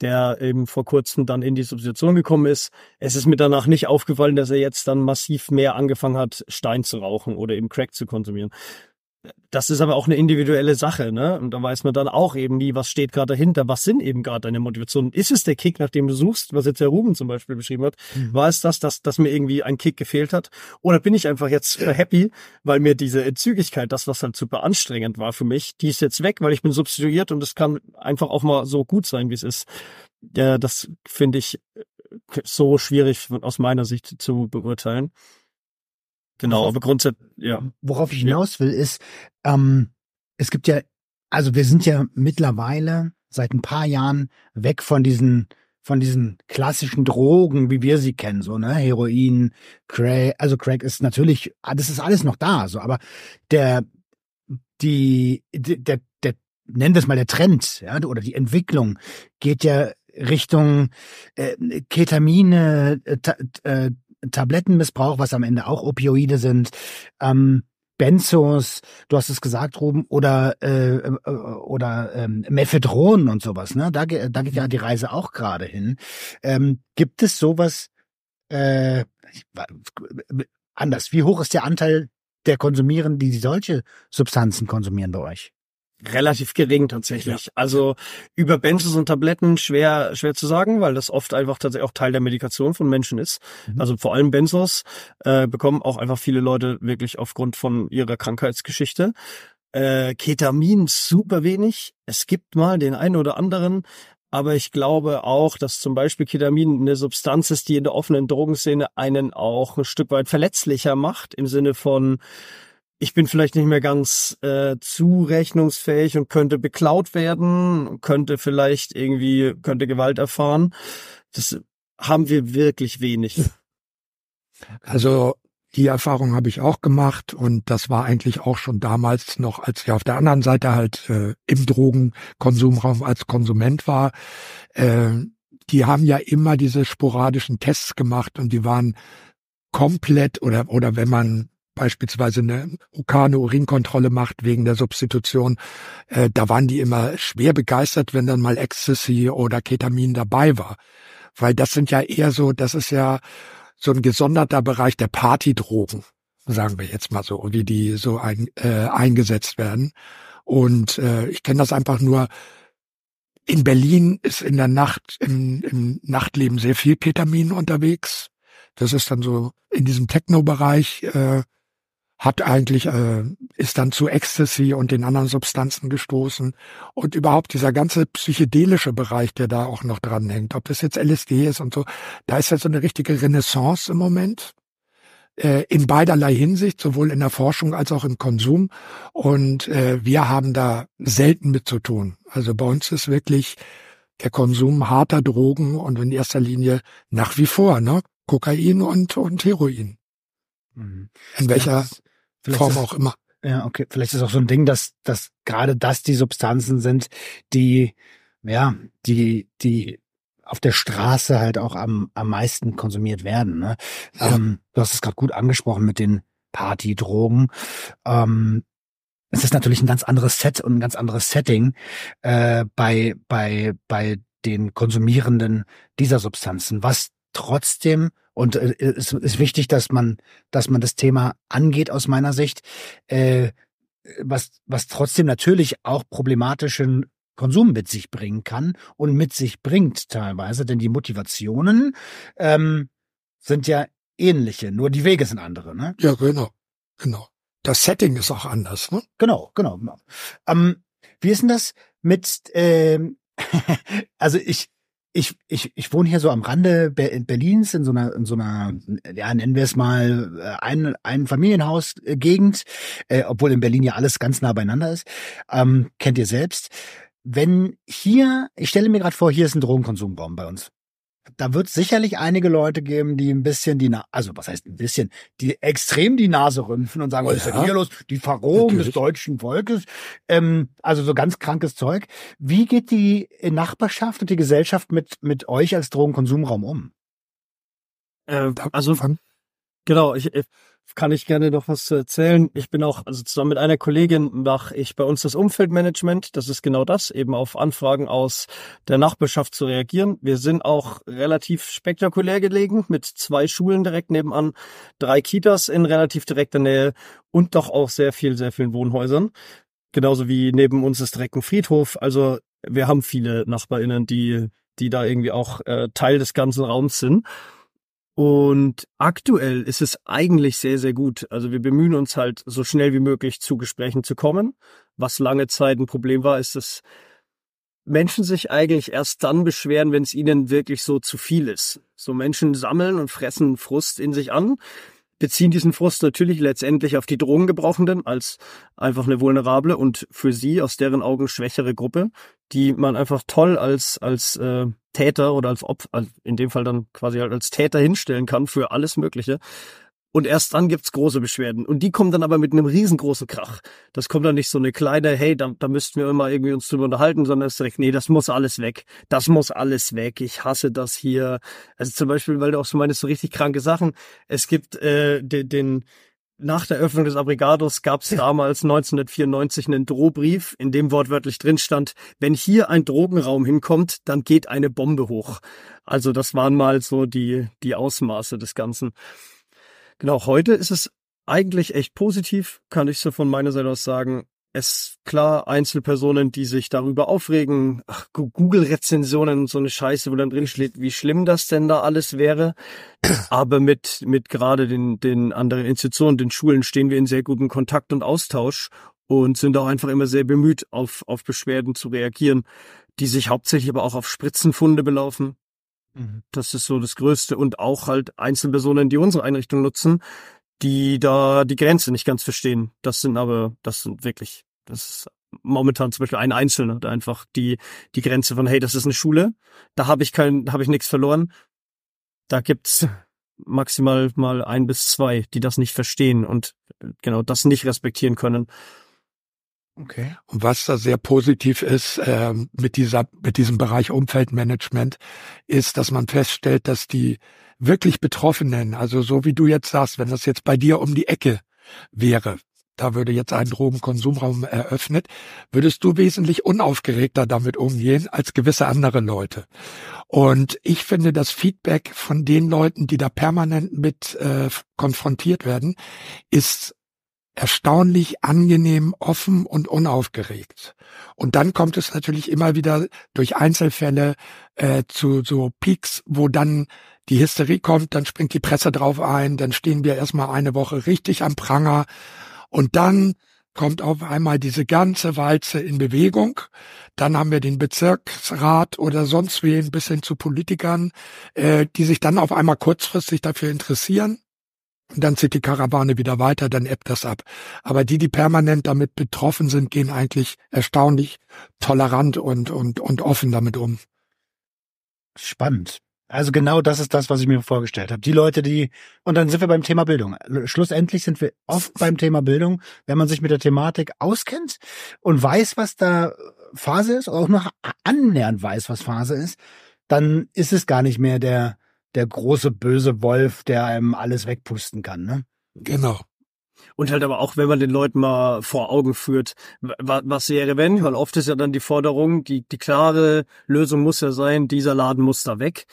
der eben vor kurzem dann in die Substitution gekommen ist. Es ist mir danach nicht aufgefallen, dass er jetzt dann massiv mehr angefangen hat, Stein zu rauchen oder eben Crack zu konsumieren. Das ist aber auch eine individuelle Sache, ne? Und da weiß man dann auch eben nie, was steht gerade dahinter, was sind eben gerade deine Motivationen. Ist es der Kick, nach dem du suchst, was jetzt der Ruben zum Beispiel beschrieben hat? Mhm. War es das, dass, dass mir irgendwie ein Kick gefehlt hat? Oder bin ich einfach jetzt happy, weil mir diese Entzügigkeit, das, was halt super anstrengend war für mich, die ist jetzt weg, weil ich bin substituiert und es kann einfach auch mal so gut sein, wie es ist. Ja, das finde ich so schwierig aus meiner Sicht zu beurteilen. Genau, worauf, aber grundsätzlich, ja. Worauf ich hinaus will, ist, ähm, es gibt ja, also wir sind ja mittlerweile seit ein paar Jahren weg von diesen von diesen klassischen Drogen, wie wir sie kennen, so ne? Heroin, Crack, also Crack ist natürlich, das ist alles noch da, so, aber der die der der nennen wir es mal der Trend, ja, oder die Entwicklung geht ja Richtung äh, Ketamine, äh, äh, Tablettenmissbrauch, was am Ende auch Opioide sind, ähm, Benzos, du hast es gesagt, Ruben, oder äh, äh, oder ähm, Mephedron und sowas, ne? Da, da geht ja die Reise auch gerade hin. Ähm, gibt es sowas äh, anders? Wie hoch ist der Anteil der Konsumierenden, die solche Substanzen konsumieren bei euch? Relativ gering tatsächlich. Ja. Also über Benzos und Tabletten schwer schwer zu sagen, weil das oft einfach tatsächlich auch Teil der Medikation von Menschen ist. Mhm. Also vor allem Benzos äh, bekommen auch einfach viele Leute wirklich aufgrund von ihrer Krankheitsgeschichte. Äh, Ketamin super wenig. Es gibt mal den einen oder anderen, aber ich glaube auch, dass zum Beispiel Ketamin eine Substanz ist, die in der offenen Drogenszene einen auch ein Stück weit verletzlicher macht, im Sinne von ich bin vielleicht nicht mehr ganz äh, zurechnungsfähig und könnte beklaut werden, könnte vielleicht irgendwie, könnte Gewalt erfahren. Das haben wir wirklich wenig. Also die Erfahrung habe ich auch gemacht und das war eigentlich auch schon damals noch, als ich auf der anderen Seite halt äh, im Drogenkonsumraum als Konsument war. Äh, die haben ja immer diese sporadischen Tests gemacht und die waren komplett oder, oder wenn man beispielsweise eine ukane Urinkontrolle macht wegen der Substitution, äh, da waren die immer schwer begeistert, wenn dann mal Ecstasy oder Ketamin dabei war. Weil das sind ja eher so, das ist ja so ein gesonderter Bereich der Partydrogen, sagen wir jetzt mal so, wie die so ein, äh, eingesetzt werden. Und äh, ich kenne das einfach nur, in Berlin ist in der Nacht, im, im Nachtleben sehr viel Ketamin unterwegs. Das ist dann so in diesem Techno-Bereich äh, hat eigentlich, äh, ist dann zu Ecstasy und den anderen Substanzen gestoßen. Und überhaupt dieser ganze psychedelische Bereich, der da auch noch dran hängt, ob das jetzt LSD ist und so, da ist ja so eine richtige Renaissance im Moment. Äh, in beiderlei Hinsicht, sowohl in der Forschung als auch im Konsum. Und äh, wir haben da selten mit zu tun. Also bei uns ist wirklich der Konsum harter Drogen und in erster Linie nach wie vor, ne? Kokain und, und Heroin. Mhm. In welcher Vielleicht Form auch immer. Ja, okay. Vielleicht ist auch so ein Ding, dass, dass gerade das die Substanzen sind, die, ja, die, die auf der Straße halt auch am, am meisten konsumiert werden. Ne? Ja. Ähm, du hast es gerade gut angesprochen mit den Partydrogen. Ähm, es ist natürlich ein ganz anderes Set und ein ganz anderes Setting äh, bei, bei, bei den Konsumierenden dieser Substanzen, was trotzdem und äh, es ist wichtig, dass man, dass man das Thema angeht aus meiner Sicht, äh, was, was trotzdem natürlich auch problematischen Konsum mit sich bringen kann und mit sich bringt teilweise, denn die Motivationen ähm, sind ja ähnliche, nur die Wege sind andere, ne? Ja, genau, genau. Das Setting ist auch anders, ne? Genau, genau. genau. Ähm, wie ist denn das mit, ähm, <laughs> also ich, ich, ich, ich wohne hier so am Rande Berlins in so einer, in so einer, ja, nennen wir es mal, äh, ein, ein Familienhaus-Gegend, äh, obwohl in Berlin ja alles ganz nah beieinander ist. Ähm, kennt ihr selbst. Wenn hier, ich stelle mir gerade vor, hier ist ein Drogenkonsumbaum bei uns da wird sicherlich einige Leute geben, die ein bisschen die, Na also was heißt ein bisschen, die extrem die Nase rümpfen und sagen, was ist denn hier los? Die Verrohung Natürlich. des deutschen Volkes. Ähm, also so ganz krankes Zeug. Wie geht die Nachbarschaft und die Gesellschaft mit, mit euch als Drogenkonsumraum um? Äh, also, genau, ich, kann ich gerne noch was zu erzählen. Ich bin auch, also zusammen mit einer Kollegin mache ich bei uns das Umfeldmanagement. Das ist genau das, eben auf Anfragen aus der Nachbarschaft zu reagieren. Wir sind auch relativ spektakulär gelegen mit zwei Schulen direkt nebenan, drei Kitas in relativ direkter Nähe und doch auch sehr viel, sehr vielen Wohnhäusern. Genauso wie neben uns ist direkt ein Friedhof. Also wir haben viele NachbarInnen, die, die da irgendwie auch äh, Teil des ganzen Raums sind. Und aktuell ist es eigentlich sehr, sehr gut. Also wir bemühen uns halt so schnell wie möglich zu Gesprächen zu kommen. Was lange Zeit ein Problem war, ist, dass Menschen sich eigentlich erst dann beschweren, wenn es ihnen wirklich so zu viel ist. So Menschen sammeln und fressen Frust in sich an, beziehen diesen Frust natürlich letztendlich auf die Drogengebrauchenden als einfach eine vulnerable und für sie aus deren Augen schwächere Gruppe, die man einfach toll als als äh, Täter oder als Opfer, in dem Fall dann quasi halt als Täter hinstellen kann für alles Mögliche. Und erst dann gibt's große Beschwerden. Und die kommen dann aber mit einem riesengroßen Krach. Das kommt dann nicht so eine kleine, hey, da, da müssten wir immer irgendwie uns drüber unterhalten, sondern es ist direkt, nee, das muss alles weg. Das muss alles weg. Ich hasse das hier. Also zum Beispiel, weil du auch so meinst, so richtig kranke Sachen. Es gibt äh, den, den nach der Öffnung des Abrigados gab es damals 1994 einen Drohbrief, in dem wortwörtlich drin stand, wenn hier ein Drogenraum hinkommt, dann geht eine Bombe hoch. Also das waren mal so die, die Ausmaße des Ganzen. Genau, heute ist es eigentlich echt positiv, kann ich so von meiner Seite aus sagen es klar Einzelpersonen, die sich darüber aufregen, Google-Rezensionen und so eine Scheiße, wo dann drin steht, wie schlimm das denn da alles wäre. <clears throat> Aber mit, mit gerade den, den anderen Institutionen, den Schulen stehen wir in sehr gutem Kontakt und Austausch und sind auch einfach immer sehr bemüht, auf, auf Beschwerden zu reagieren, die sich hauptsächlich aber auch auf Spritzenfunde belaufen. Mhm. Das ist so das Größte. Und auch halt Einzelpersonen, die unsere Einrichtung nutzen, die da die Grenze nicht ganz verstehen. Das sind aber, das sind wirklich, das ist momentan zum Beispiel ein Einzelner, der einfach die, die Grenze von, hey, das ist eine Schule, da habe ich kein, da habe ich nichts verloren. Da gibt's maximal mal ein bis zwei, die das nicht verstehen und genau das nicht respektieren können. Okay. Und was da sehr positiv ist äh, mit dieser mit diesem Bereich Umfeldmanagement, ist, dass man feststellt, dass die wirklich Betroffenen, also so wie du jetzt sagst, wenn das jetzt bei dir um die Ecke wäre, da würde jetzt ein Drogenkonsumraum eröffnet, würdest du wesentlich unaufgeregter damit umgehen als gewisse andere Leute. Und ich finde das Feedback von den Leuten, die da permanent mit äh, konfrontiert werden, ist erstaunlich angenehm, offen und unaufgeregt. Und dann kommt es natürlich immer wieder durch Einzelfälle äh, zu so Peaks, wo dann die Hysterie kommt, dann springt die Presse drauf ein, dann stehen wir erstmal eine Woche richtig am Pranger und dann kommt auf einmal diese ganze Walze in Bewegung. Dann haben wir den Bezirksrat oder sonst wen bis hin zu Politikern, äh, die sich dann auf einmal kurzfristig dafür interessieren. Und dann zieht die Karawane wieder weiter, dann ebbt das ab. Aber die, die permanent damit betroffen sind, gehen eigentlich erstaunlich tolerant und, und, und offen damit um. Spannend. Also genau das ist das, was ich mir vorgestellt habe. Die Leute, die und dann sind wir beim Thema Bildung. Schlussendlich sind wir oft beim Thema Bildung, wenn man sich mit der Thematik auskennt und weiß, was da Phase ist, oder auch noch annähernd weiß, was Phase ist, dann ist es gar nicht mehr der der große böse Wolf, der einem alles wegpusten kann, ne? Genau. Und halt aber auch, wenn man den Leuten mal vor Augen führt, was wäre wenn, weil oft ist ja dann die Forderung, die, die klare Lösung muss ja sein, dieser Laden muss da weg.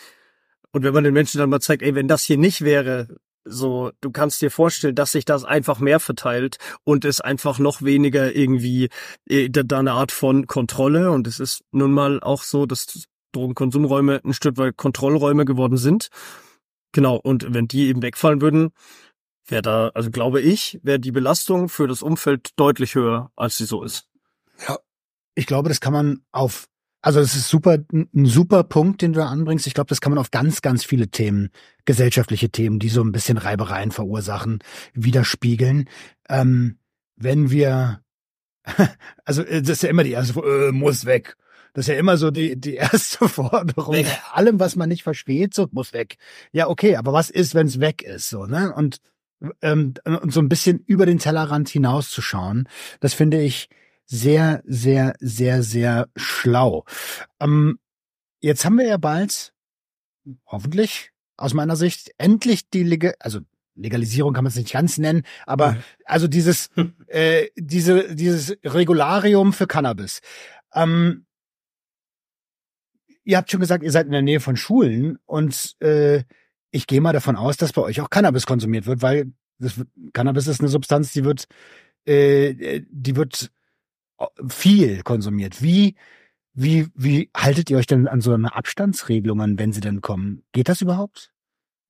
Und wenn man den Menschen dann mal zeigt, ey, wenn das hier nicht wäre, so, du kannst dir vorstellen, dass sich das einfach mehr verteilt und es einfach noch weniger irgendwie äh, da eine Art von Kontrolle und es ist nun mal auch so, dass Drogenkonsumräume ein Stück weit Kontrollräume geworden sind. Genau, und wenn die eben wegfallen würden, wäre da, also glaube ich, wäre die Belastung für das Umfeld deutlich höher, als sie so ist. Ja. Ich glaube, das kann man auf also es ist super, ein super Punkt, den du da anbringst. Ich glaube, das kann man auf ganz, ganz viele Themen, gesellschaftliche Themen, die so ein bisschen Reibereien verursachen, widerspiegeln. Ähm, wenn wir, <laughs> also äh, das ist ja immer die erste, äh, muss weg. Das ist ja immer so die, die erste <laughs> Forderung. Weg. Allem, was man nicht versteht, so muss weg. Ja, okay, aber was ist, wenn es weg ist? So, ne? Und, ähm, und so ein bisschen über den Tellerrand hinauszuschauen, das finde ich, sehr, sehr, sehr, sehr schlau. Ähm, jetzt haben wir ja bald, hoffentlich, aus meiner Sicht, endlich die Leg also Legalisierung kann man es nicht ganz nennen, aber mhm. also dieses, <laughs> äh, diese, dieses Regularium für Cannabis. Ähm, ihr habt schon gesagt, ihr seid in der Nähe von Schulen und äh, ich gehe mal davon aus, dass bei euch auch Cannabis konsumiert wird, weil das, Cannabis ist eine Substanz, die wird, äh, die wird viel konsumiert. Wie, wie, wie haltet ihr euch denn an so eine Abstandsregelungen, wenn sie denn kommen? Geht das überhaupt?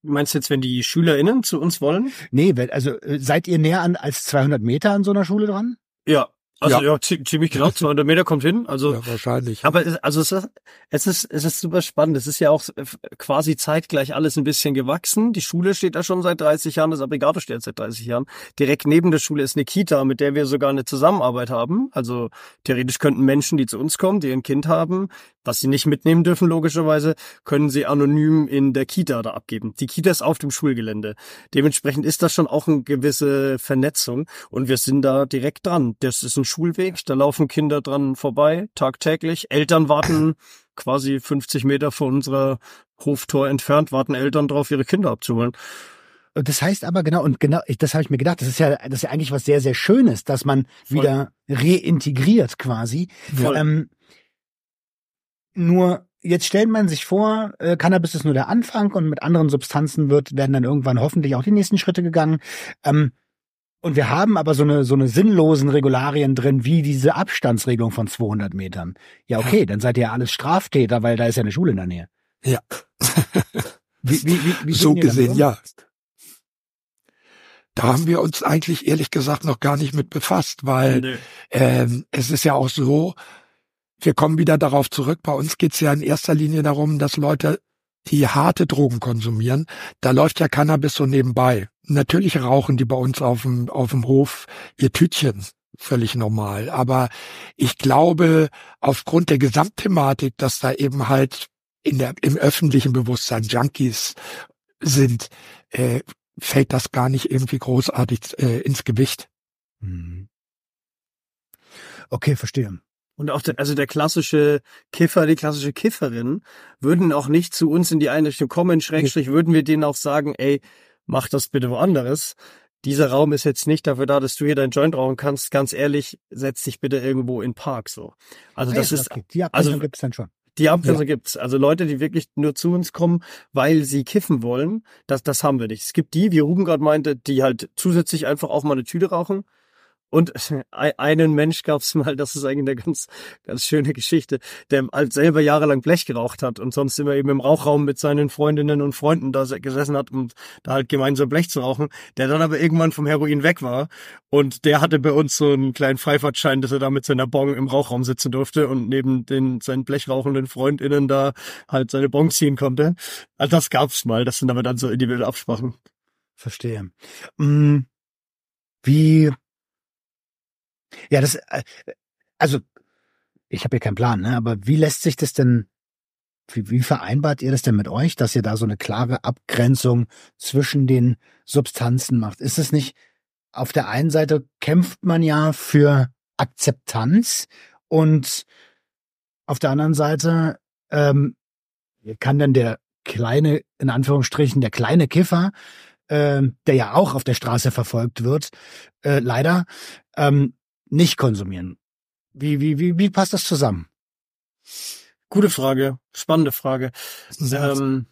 Du meinst jetzt, wenn die SchülerInnen zu uns wollen? Nee, also äh, seid ihr näher an als 200 Meter an so einer Schule dran? Ja, also ja, ja ziemlich genau, 200 Meter kommt hin. Also ja, wahrscheinlich. Aber es, also es ist, es ist es ist super spannend. Es ist ja auch quasi zeitgleich alles ein bisschen gewachsen. Die Schule steht da schon seit 30 Jahren, das Abrigato steht seit 30 Jahren. Direkt neben der Schule ist eine Kita, mit der wir sogar eine Zusammenarbeit haben. Also theoretisch könnten Menschen, die zu uns kommen, die ein Kind haben, was sie nicht mitnehmen dürfen logischerweise, können sie anonym in der Kita da abgeben. Die Kita ist auf dem Schulgelände. Dementsprechend ist das schon auch eine gewisse Vernetzung und wir sind da direkt dran. Das ist ein Schulweg, da laufen Kinder dran vorbei, tagtäglich. Eltern warten <laughs> quasi 50 Meter von unserer Hoftor entfernt, warten Eltern drauf, ihre Kinder abzuholen. Das heißt aber genau, und genau, das habe ich mir gedacht, das ist ja, das ist ja eigentlich was sehr, sehr Schönes, dass man Voll. wieder reintegriert quasi. Ähm, nur jetzt stellt man sich vor, äh, Cannabis ist nur der Anfang und mit anderen Substanzen wird, werden dann irgendwann hoffentlich auch die nächsten Schritte gegangen. Ähm, und wir haben aber so eine, so eine sinnlosen Regularien drin, wie diese Abstandsregelung von 200 Metern. Ja, okay, dann seid ihr ja alles Straftäter, weil da ist ja eine Schule in der Nähe. Ja. wie, wie, wie, wie so gesehen, ja. Da haben wir uns eigentlich ehrlich gesagt noch gar nicht mit befasst, weil nee. ähm, es ist ja auch so, wir kommen wieder darauf zurück, bei uns geht es ja in erster Linie darum, dass Leute die harte Drogen konsumieren, da läuft ja Cannabis so nebenbei. Natürlich rauchen die bei uns auf dem, auf dem Hof ihr Tütchen. Völlig normal. Aber ich glaube, aufgrund der Gesamtthematik, dass da eben halt in der, im öffentlichen Bewusstsein Junkies sind, äh, fällt das gar nicht irgendwie großartig äh, ins Gewicht. Mhm. Okay, verstehe. Und auch der, also der klassische Kiffer, die klassische Kifferin würden auch nicht zu uns in die Einrichtung kommen, Schrägstrich, würden wir denen auch sagen, ey, mach das bitte woanders. Dieser Raum ist jetzt nicht dafür da, dass du hier dein Joint rauchen kannst. Ganz ehrlich, setz dich bitte irgendwo in Park, so. Also das ja, ist, okay. Die Abgrenzung also- gibt's dann schon. die Abgrenzung gibt's. Also Leute, die wirklich nur zu uns kommen, weil sie kiffen wollen, das, das haben wir nicht. Es gibt die, wie Ruben gerade meinte, die halt zusätzlich einfach auch mal eine Tüte rauchen. Und ein- einen Mensch gab's mal, das ist eigentlich eine ganz, ganz schöne Geschichte, der halt selber jahrelang Blech geraucht hat und sonst immer eben im Rauchraum mit seinen Freundinnen und Freunden da gesessen hat und da halt gemeinsam Blech zu rauchen, der dann aber irgendwann vom Heroin weg war und der hatte bei uns so einen kleinen Freifahrtschein, dass er da mit seiner Bong im Rauchraum sitzen durfte und neben den seinen blechrauchenden FreundInnen da halt seine Bong ziehen konnte. Also das gab's mal, das sind aber dann so individuelle Absprachen. Verstehe. Mm, Wie, ja, das, äh, also, ich habe hier keinen Plan, ne, aber wie lässt sich das denn, wie, wie vereinbart ihr das denn mit euch, dass ihr da so eine klare Abgrenzung zwischen den Substanzen macht? Ist es nicht, auf der einen Seite kämpft man ja für Akzeptanz und auf der anderen Seite ähm, kann dann der kleine, in Anführungsstrichen, der kleine Kiffer, ähm, der ja auch auf der Straße verfolgt wird, äh, leider, ähm, nicht konsumieren. Wie, wie, wie, wie passt das zusammen? Gute Frage, spannende Frage. Ähm,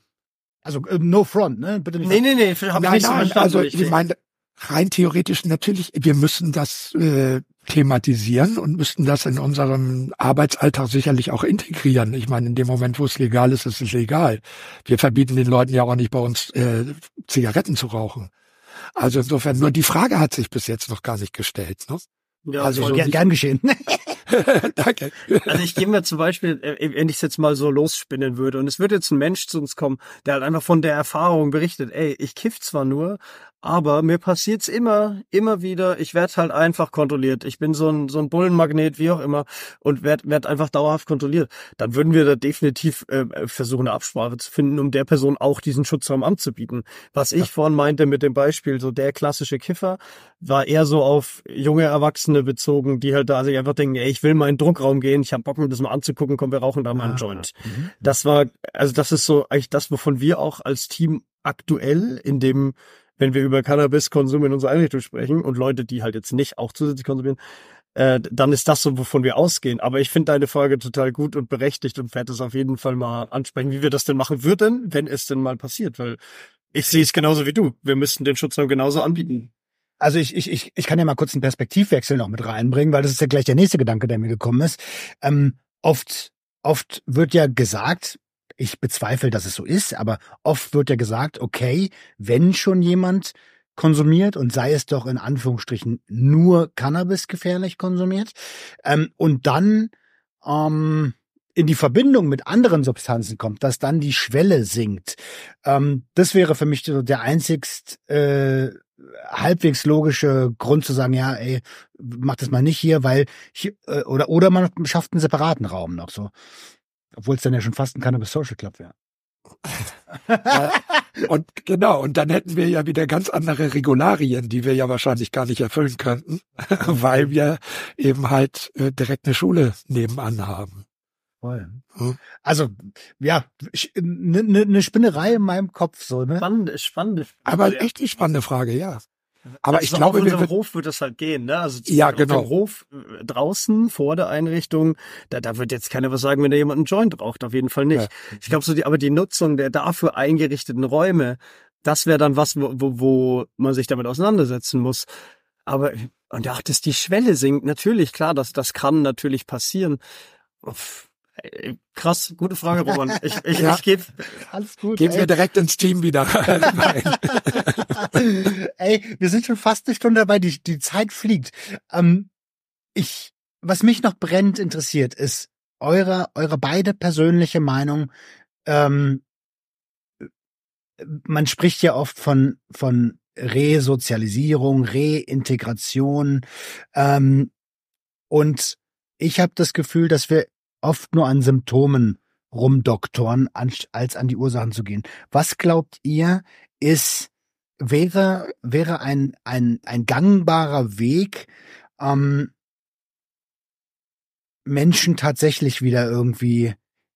Also äh, no front, ne? Bitte nicht. nee, nee, nee, hab ich Nein, nicht so nein, also Ich- ich meine, rein theoretisch natürlich, wir müssen das äh, thematisieren und müssten das in unserem Arbeitsalltag sicherlich auch integrieren. Ich meine, in dem Moment, wo es legal ist, ist es legal. Wir verbieten den Leuten ja auch nicht bei uns äh, Zigaretten zu rauchen. Also insofern, nur die Frage hat sich bis jetzt noch gar nicht gestellt. Ne? Ja, also gern, gern geschehen. <laughs> <laughs> Danke. Also ich gehe mir zum Beispiel, äh, wenn ich es jetzt mal so losspinnen würde und es würde jetzt ein Mensch zu uns kommen, der halt einfach von der Erfahrung berichtet, ey, ich kiff zwar nur, aber mir passiert's immer, immer wieder, ich werde halt einfach kontrolliert. Ich bin so ein, so ein Bullenmagnet, wie auch immer, und werd, werd einfach dauerhaft kontrolliert. Dann würden wir da definitiv äh, versuchen, eine Absprache zu finden, um der Person auch diesen Schutzraum anzubieten. Was ich vorhin meinte mit dem Beispiel, so der klassische Kiffer, war eher so auf junge Erwachsene bezogen, die halt da sich einfach denken, ey, ich will mal in den Druckraum gehen, ich hab Bock mir das mal anzugucken, komm, wir rauchen da mal einen Ah, Joint. mhm. Das war, also das ist so eigentlich das, wovon wir auch als Team aktuell in dem, wenn wir über Cannabiskonsum in unserer Einrichtung sprechen und Leute, die halt jetzt nicht auch zusätzlich konsumieren, äh, dann ist das so, wovon wir ausgehen. Aber ich finde deine Frage total gut und berechtigt und werde es auf jeden Fall mal ansprechen, wie wir das denn machen würden, wenn es denn mal passiert, weil ich sehe es genauso wie du. Wir müssten den Schutzraum genauso anbieten. Also ich, ich, ich, ich kann ja mal kurz einen Perspektivwechsel noch mit reinbringen, weil das ist ja gleich der nächste Gedanke, der mir gekommen ist. Ähm, oft, oft wird ja gesagt, ich bezweifle, dass es so ist, aber oft wird ja gesagt, okay, wenn schon jemand konsumiert und sei es doch in Anführungsstrichen nur Cannabis gefährlich konsumiert ähm, und dann ähm, in die Verbindung mit anderen Substanzen kommt, dass dann die Schwelle sinkt. Ähm, das wäre für mich der einzigst äh, halbwegs logische Grund zu sagen, ja, ey, mach das mal nicht hier, weil hier, äh, oder oder man schafft einen separaten Raum noch so. Obwohl es dann ja schon fast ein Cannabis Social Club wäre. Äh, und genau, und dann hätten wir ja wieder ganz andere Regularien, die wir ja wahrscheinlich gar nicht erfüllen könnten, weil wir eben halt äh, direkt eine Schule nebenan haben. Voll. Hm. Also, ja, eine ne, ne Spinnerei in meinem Kopf so, ne? Spannend, spannend. Aber echt die spannende Frage, ja. Aber Also ich auf glaube, wir unserem Hof wird das halt gehen, ne? Also Ja, auf genau. dem Hof äh, draußen vor der Einrichtung, da, da wird jetzt keiner was sagen, wenn da jemand einen Joint raucht, auf jeden Fall nicht. Ja. Ich glaube so die, aber die Nutzung der dafür eingerichteten Räume, das wäre dann was, wo, wo, wo man sich damit auseinandersetzen muss. Aber und ach, dass die Schwelle sinkt, natürlich klar, das das kann natürlich passieren. Uff, Krass, gute Frage, Roman. Ich, ich, Ja. ich gebe Alles gut. gehen wir direkt ins Team wieder <laughs> rein. ey, wir sind schon fast eine Stunde dabei, die, die Zeit fliegt. Ähm, ich, was mich noch brennend interessiert, ist eure, eure beide persönliche Meinung. Ähm, man spricht ja oft von, von Resozialisierung, Reintegration. Ähm, und ich habe das Gefühl, dass wir oft nur an Symptomen rumdoktoren, als an die Ursachen zu gehen. Was glaubt ihr, ist, wäre, wäre ein, ein, ein gangbarer Weg, ähm, Menschen tatsächlich wieder irgendwie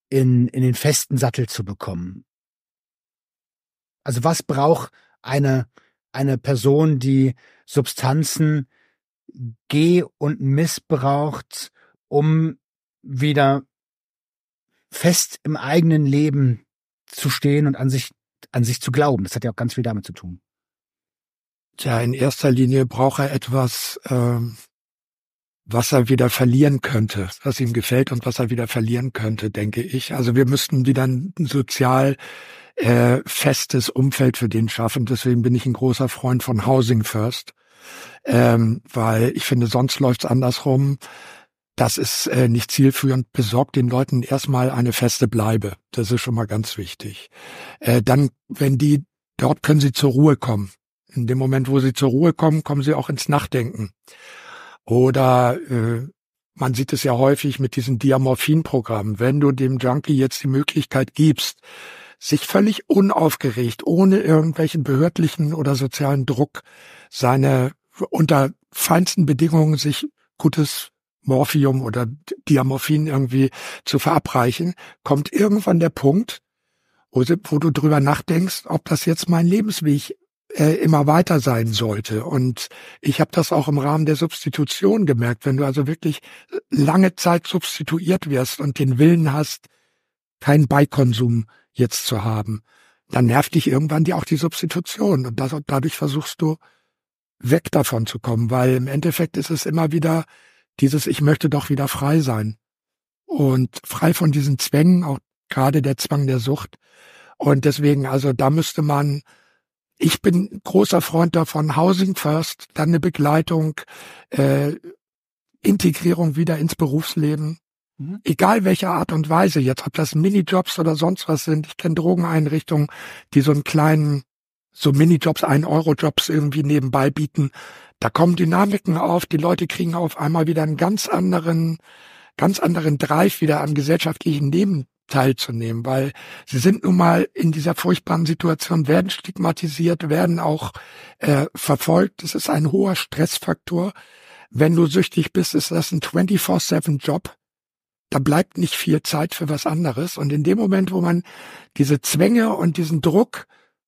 in, in den festen Sattel zu bekommen? Also was braucht eine, eine Person, die Substanzen geh- und missbraucht, um wieder fest im eigenen Leben zu stehen und an sich, an sich zu glauben. Das hat ja auch ganz viel damit zu tun. Tja, in erster Linie braucht er etwas, ähm, was er wieder verlieren könnte, was ihm gefällt und was er wieder verlieren könnte, denke ich. Also wir müssten wieder ein sozial äh, festes Umfeld für den schaffen. Deswegen bin ich ein großer Freund von Housing First, ähm, weil ich finde, sonst läuft's andersrum. Das ist äh, nicht zielführend. Besorgt den Leuten erstmal eine feste Bleibe. Das ist schon mal ganz wichtig. Äh, dann, wenn die dort können sie zur Ruhe kommen. In dem Moment, wo sie zur Ruhe kommen, kommen sie auch ins Nachdenken. Oder äh, man sieht es ja häufig mit diesen Diamorphin-Programmen. Wenn du dem Junkie jetzt die Möglichkeit gibst, sich völlig unaufgeregt, ohne irgendwelchen behördlichen oder sozialen Druck, seine unter feinsten Bedingungen sich gutes Morphium oder Diamorphin irgendwie zu verabreichen, kommt irgendwann der Punkt, wo, wo du drüber nachdenkst, ob das jetzt mein Lebensweg äh, immer weiter sein sollte. Und ich habe das auch im Rahmen der Substitution gemerkt. Wenn du also wirklich lange Zeit substituiert wirst und den Willen hast, keinen Beikonsum jetzt zu haben, dann nervt dich irgendwann die auch die Substitution. Und das, dadurch versuchst du weg davon zu kommen, weil im Endeffekt ist es immer wieder dieses, ich möchte doch wieder frei sein. Und frei von diesen Zwängen, auch gerade der Zwang der Sucht. Und deswegen, also da müsste man ich bin großer Freund davon, Housing First, dann eine Begleitung, äh, Integrierung wieder ins Berufsleben. Mhm. Egal welcher Art und Weise jetzt, ob das Minijobs oder sonst was sind. Ich kenne Drogeneinrichtungen, die so einen kleinen, so Minijobs, ein Euro Jobs irgendwie nebenbei bieten. Da kommen Dynamiken auf, die Leute kriegen auf einmal wieder einen ganz anderen, ganz anderen Drive wieder an gesellschaftlichen Leben teilzunehmen, weil sie sind nun mal in dieser furchtbaren Situation, werden stigmatisiert, werden auch äh, verfolgt. Es ist ein hoher Stressfaktor. Wenn du süchtig bist, ist das ein 24-7-Job. Da bleibt nicht viel Zeit für was anderes. Und in dem Moment, wo man diese Zwänge und diesen Druck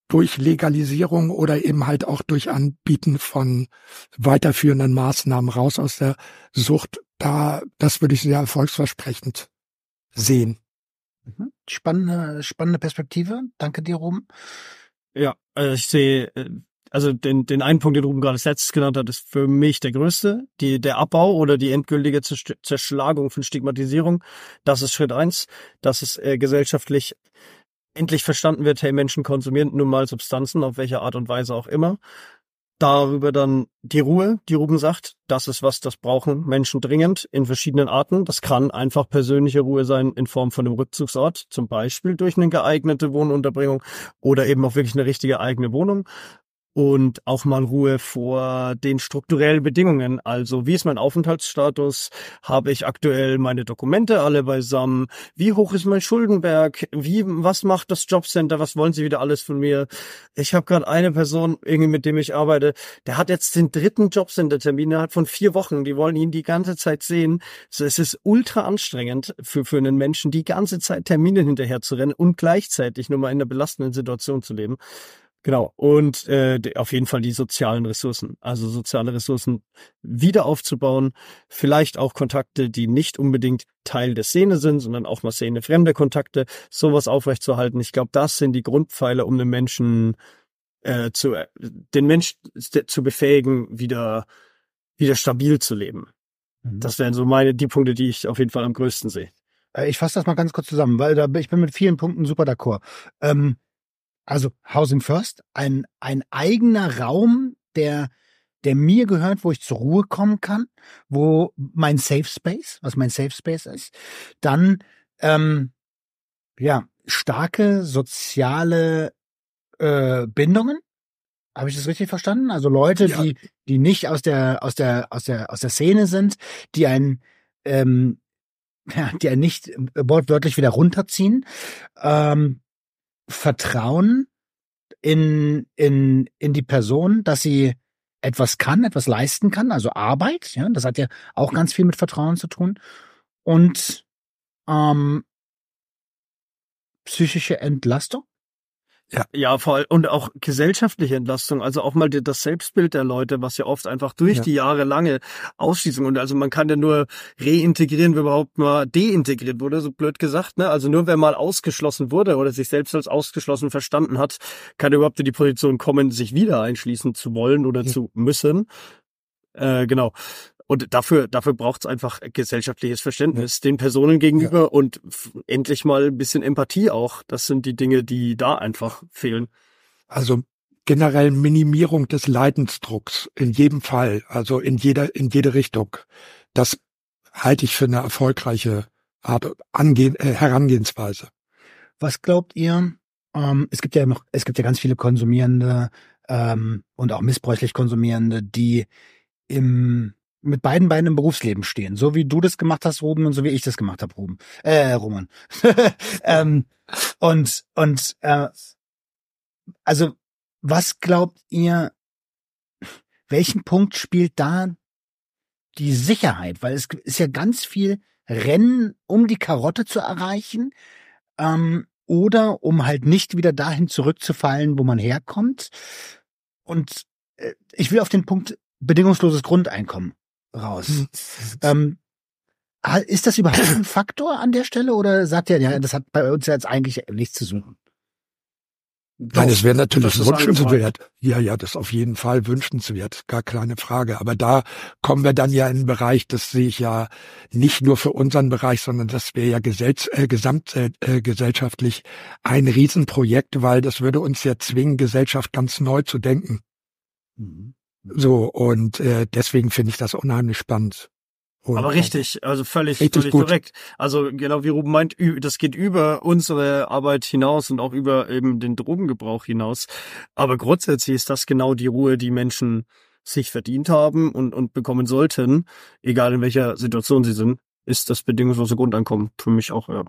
durch Legalisierung oder eben halt auch durch Anbieten von weiterführenden Maßnahmen raus aus der Sucht, da, das würde ich sehr erfolgsversprechend sehen. Mhm. Spannende, spannende Perspektive. Danke dir, Ruben. Ja, also ich sehe, äh, also den, den einen Punkt, den Ruben gerade selbst genannt hat, ist für mich der größte. Die, der Abbau oder die endgültige Zerschlagung von Stigmatisierung, das ist Schritt eins, dass es äh, gesellschaftlich endlich verstanden wird, hey, Menschen konsumieren nun mal Substanzen, auf welche Art und Weise auch immer darüber dann die Ruhe, die Ruben sagt, das ist was, das brauchen Menschen dringend in verschiedenen Arten. Das kann einfach persönliche Ruhe sein in Form von einem Rückzugsort, zum Beispiel durch eine geeignete Wohnunterbringung oder eben auch wirklich eine richtige eigene Wohnung und auch mal Ruhe vor den strukturellen Bedingungen. Also wie ist mein Aufenthaltsstatus? Habe ich aktuell meine Dokumente alle beisammen? Wie hoch ist mein Schuldenberg? Wie was macht das Jobcenter? Was wollen sie wieder alles von mir? Ich habe gerade eine Person irgendwie mit dem ich arbeite, der hat jetzt den dritten Jobcenter-Termin innerhalb von vier Wochen. Die wollen ihn die ganze Zeit sehen. So, es ist ultra anstrengend für für einen Menschen die ganze Zeit Termine hinterher zu rennen und gleichzeitig nur mal in einer belastenden Situation zu leben. Genau. Und äh, auf jeden Fall die sozialen Ressourcen. Also soziale Ressourcen wieder aufzubauen. Vielleicht auch Kontakte, die nicht unbedingt Teil der Szene sind, sondern auch mal Szene fremde Kontakte, sowas aufrechtzuerhalten. Ich glaube, das sind die Grundpfeiler, um den Menschen äh, zu äh, den Mensch zu befähigen, wieder wieder stabil zu leben. Mhm. Das wären so meine die Punkte, die ich auf jeden Fall am größten sehe. Äh, ich fasse das mal ganz kurz zusammen, weil da, ich bin mit vielen Punkten super d'accord. Ähm, also Housing First, ein, ein eigener Raum, der, der mir gehört, wo ich zur Ruhe kommen kann, wo mein Safe Space, was mein Safe Space ist. Dann, ähm, ja, starke soziale äh, Bindungen. Habe ich das richtig verstanden? Also Leute, ja. die, die nicht aus der, aus der, aus der, aus der Szene sind, die einen, ähm, <laughs> ja, die einen nicht wortwörtlich wieder runterziehen. Ähm, Vertrauen in, in, in die Person, dass sie etwas kann, etwas leisten kann, also Arbeit, ja, das hat ja auch ganz viel mit Vertrauen zu tun. und ähm, psychische Entlastung. Ja. ja, vor allem und auch gesellschaftliche Entlastung, also auch mal das Selbstbild der Leute, was ja oft einfach durch ja. die jahrelange Ausschließung und also man kann ja nur reintegrieren, wenn überhaupt mal deintegriert wurde, so blöd gesagt, ne? Also nur wer mal ausgeschlossen wurde oder sich selbst als ausgeschlossen verstanden hat, kann überhaupt in die Position kommen, sich wieder einschließen zu wollen oder ja. zu müssen. Äh, genau. Und dafür, dafür braucht es einfach gesellschaftliches Verständnis ja. den Personen gegenüber ja. und endlich mal ein bisschen Empathie auch. Das sind die Dinge, die da einfach fehlen. Also generell Minimierung des Leidensdrucks in jedem Fall, also in jeder, in jede Richtung. Das halte ich für eine erfolgreiche Art Angehen, äh, Herangehensweise. Was glaubt ihr? Ähm, es gibt ja noch, es gibt ja ganz viele Konsumierende ähm, und auch missbräuchlich Konsumierende, die im mit beiden Beinen im Berufsleben stehen, so wie du das gemacht hast, Ruben, und so wie ich das gemacht habe, Ruben. Äh, Roman. <laughs> ähm, und und äh, also was glaubt ihr, welchen Punkt spielt da die Sicherheit? Weil es ist ja ganz viel Rennen, um die Karotte zu erreichen, ähm, oder um halt nicht wieder dahin zurückzufallen, wo man herkommt. Und äh, ich will auf den Punkt bedingungsloses Grundeinkommen raus. Hm. ähm, ist das überhaupt ein <clears throat> Faktor an der Stelle oder sagt ihr, ja, das hat bei uns jetzt eigentlich nichts zu suchen? Nein, es wäre natürlich wünschenswert. Ja, ja, das ist auf jeden Fall wünschenswert, gar keine Frage. Aber da kommen wir dann ja in einen Bereich, das sehe ich ja nicht nur für unseren Bereich, sondern das wäre ja gesell äh, gesamtgesellschaftlich äh, ein Riesenprojekt, weil das würde uns ja zwingen, Gesellschaft ganz neu zu denken. Mhm. So, und äh, deswegen finde ich das unheimlich spannend. Und Aber richtig, also völlig, richtig völlig korrekt. Also genau wie Ruben meint, das geht über unsere Arbeit hinaus und auch über eben den Drogengebrauch hinaus. Aber grundsätzlich ist das genau die Ruhe, die Menschen sich verdient haben und, und bekommen sollten, egal in welcher Situation sie sind, ist das bedingungslose Grundeinkommen für mich auch, ja.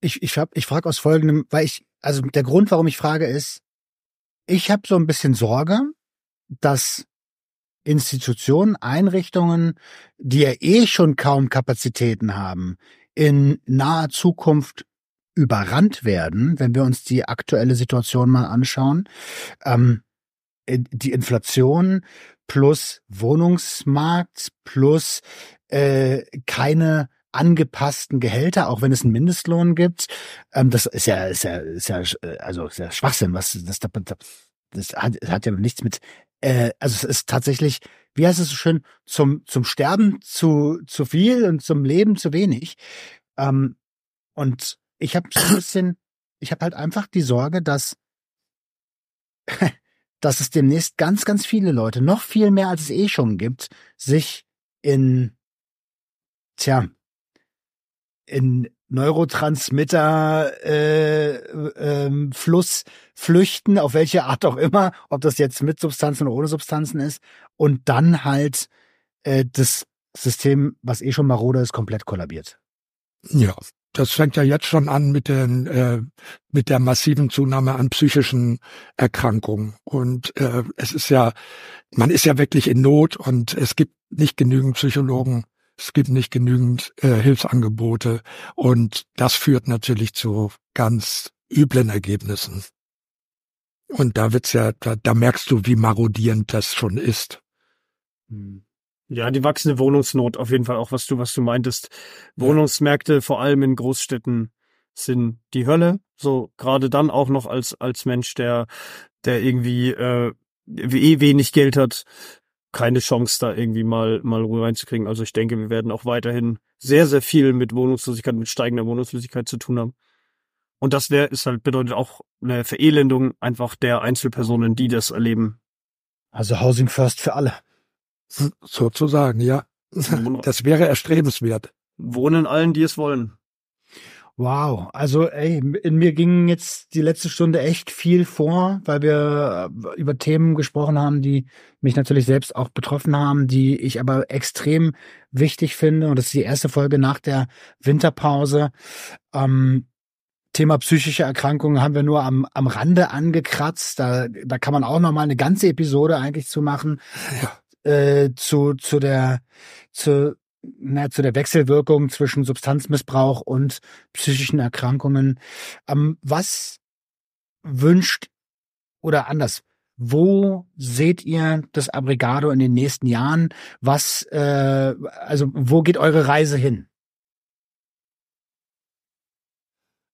Ich, ich, hab, ich frage aus folgendem, weil ich, also der Grund, warum ich frage, ist, ich habe so ein bisschen Sorge, dass Institutionen, Einrichtungen, die ja eh schon kaum Kapazitäten haben, in naher Zukunft überrannt werden, wenn wir uns die aktuelle Situation mal anschauen. Ähm, die Inflation plus Wohnungsmarkt plus äh, keine angepassten Gehälter, auch wenn es einen Mindestlohn gibt. Ähm, das ist ja, ist ja, ist ja, also ist ja Schwachsinn, was das, das, das hat, hat ja nichts mit äh, also es ist tatsächlich, wie heißt es so schön, zum, zum Sterben zu, zu viel und zum Leben zu wenig. Ähm, und ich habe so ein bisschen, ich habe halt einfach die Sorge, dass, <laughs> dass es demnächst ganz, ganz viele Leute, noch viel mehr als es eh schon gibt, sich in, tja, in Neurotransmitter äh, ähm, flüchten, auf welche Art auch immer, ob das jetzt mit Substanzen oder ohne Substanzen ist, und dann halt äh, das System, was eh schon marode ist, komplett kollabiert. Ja, das fängt ja jetzt schon an mit den äh, mit der massiven Zunahme an psychischen Erkrankungen und äh, es ist ja man ist ja wirklich in Not und es gibt nicht genügend Psychologen es gibt nicht genügend äh, Hilfsangebote und das führt natürlich zu ganz üblen Ergebnissen. Und da wird's ja, da, da merkst du, wie marodierend das schon ist. Hm. Ja, die wachsende Wohnungsnot auf jeden Fall auch, was du, was du meintest. Wohnungsmärkte, vor allem in Großstädten, sind die Hölle. So gerade dann auch noch als als Mensch, der der irgendwie äh, eh wenig Geld hat, keine Chance, da irgendwie mal, mal Ruhe reinzukriegen. Also ich denke, wir werden auch weiterhin sehr, sehr viel mit Wohnungslosigkeit, mit steigender Wohnungslosigkeit zu tun haben. Und das wäre, ist halt, bedeutet auch eine Verelendung einfach der Einzelpersonen, die das erleben. Also Housing First für alle. Sozusagen, ja. Das wäre erstrebenswert. Wohnen allen, die es wollen. Wow, also ey, in mir ging jetzt die letzte Stunde echt viel vor, weil wir äh, über Themen gesprochen haben, die mich natürlich selbst auch betroffen haben, die ich aber extrem wichtig finde. Und das ist die erste Folge nach der Winterpause. Ähm, Thema psychische Erkrankungen haben wir nur am, am Rande angekratzt. Da, da kann man auch noch mal eine ganze Episode eigentlich zu machen. Ja. Äh, zu, zu der, zu, na, zu der Wechselwirkung zwischen Substanzmissbrauch und psychischen Erkrankungen. Ähm, was wünscht oder anders? Wo seht ihr das Abrigado in den nächsten Jahren? Was, äh, also wo geht eure Reise hin?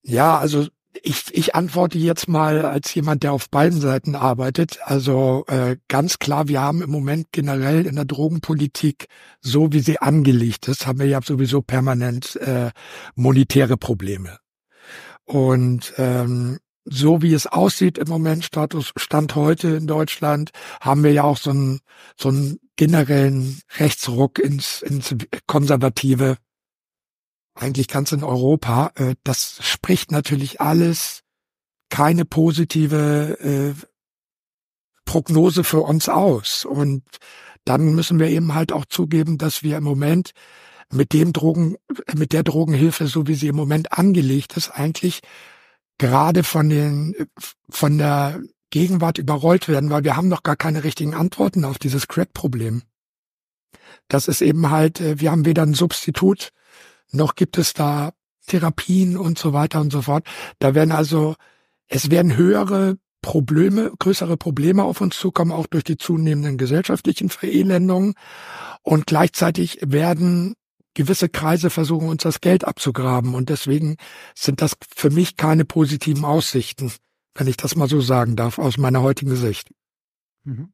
Ja, also ich, ich antworte jetzt mal als jemand, der auf beiden Seiten arbeitet. Also äh, ganz klar, wir haben im Moment generell in der Drogenpolitik, so wie sie angelegt ist, haben wir ja sowieso permanent äh, monetäre Probleme. Und ähm, so wie es aussieht im Moment, Status Stand heute in Deutschland, haben wir ja auch so einen, so einen generellen Rechtsruck ins, ins Konservative eigentlich ganz in Europa. Äh, das spricht natürlich alles keine positive äh, Prognose für uns aus. Und dann müssen wir eben halt auch zugeben, dass wir im Moment mit dem Drogen, mit der Drogenhilfe, so wie sie im Moment angelegt ist, eigentlich gerade von den, von der Gegenwart überrollt werden, weil wir haben noch gar keine richtigen Antworten auf dieses Crack-Problem. Das ist eben halt, äh, wir haben weder ein Substitut noch gibt es da Therapien und so weiter und so fort. Da werden also, es werden höhere Probleme, größere Probleme auf uns zukommen, auch durch die zunehmenden gesellschaftlichen Verelendungen. Und gleichzeitig werden gewisse Kreise versuchen, uns das Geld abzugraben. Und deswegen sind das für mich keine positiven Aussichten, wenn ich das mal so sagen darf, aus meiner heutigen Sicht. Mhm.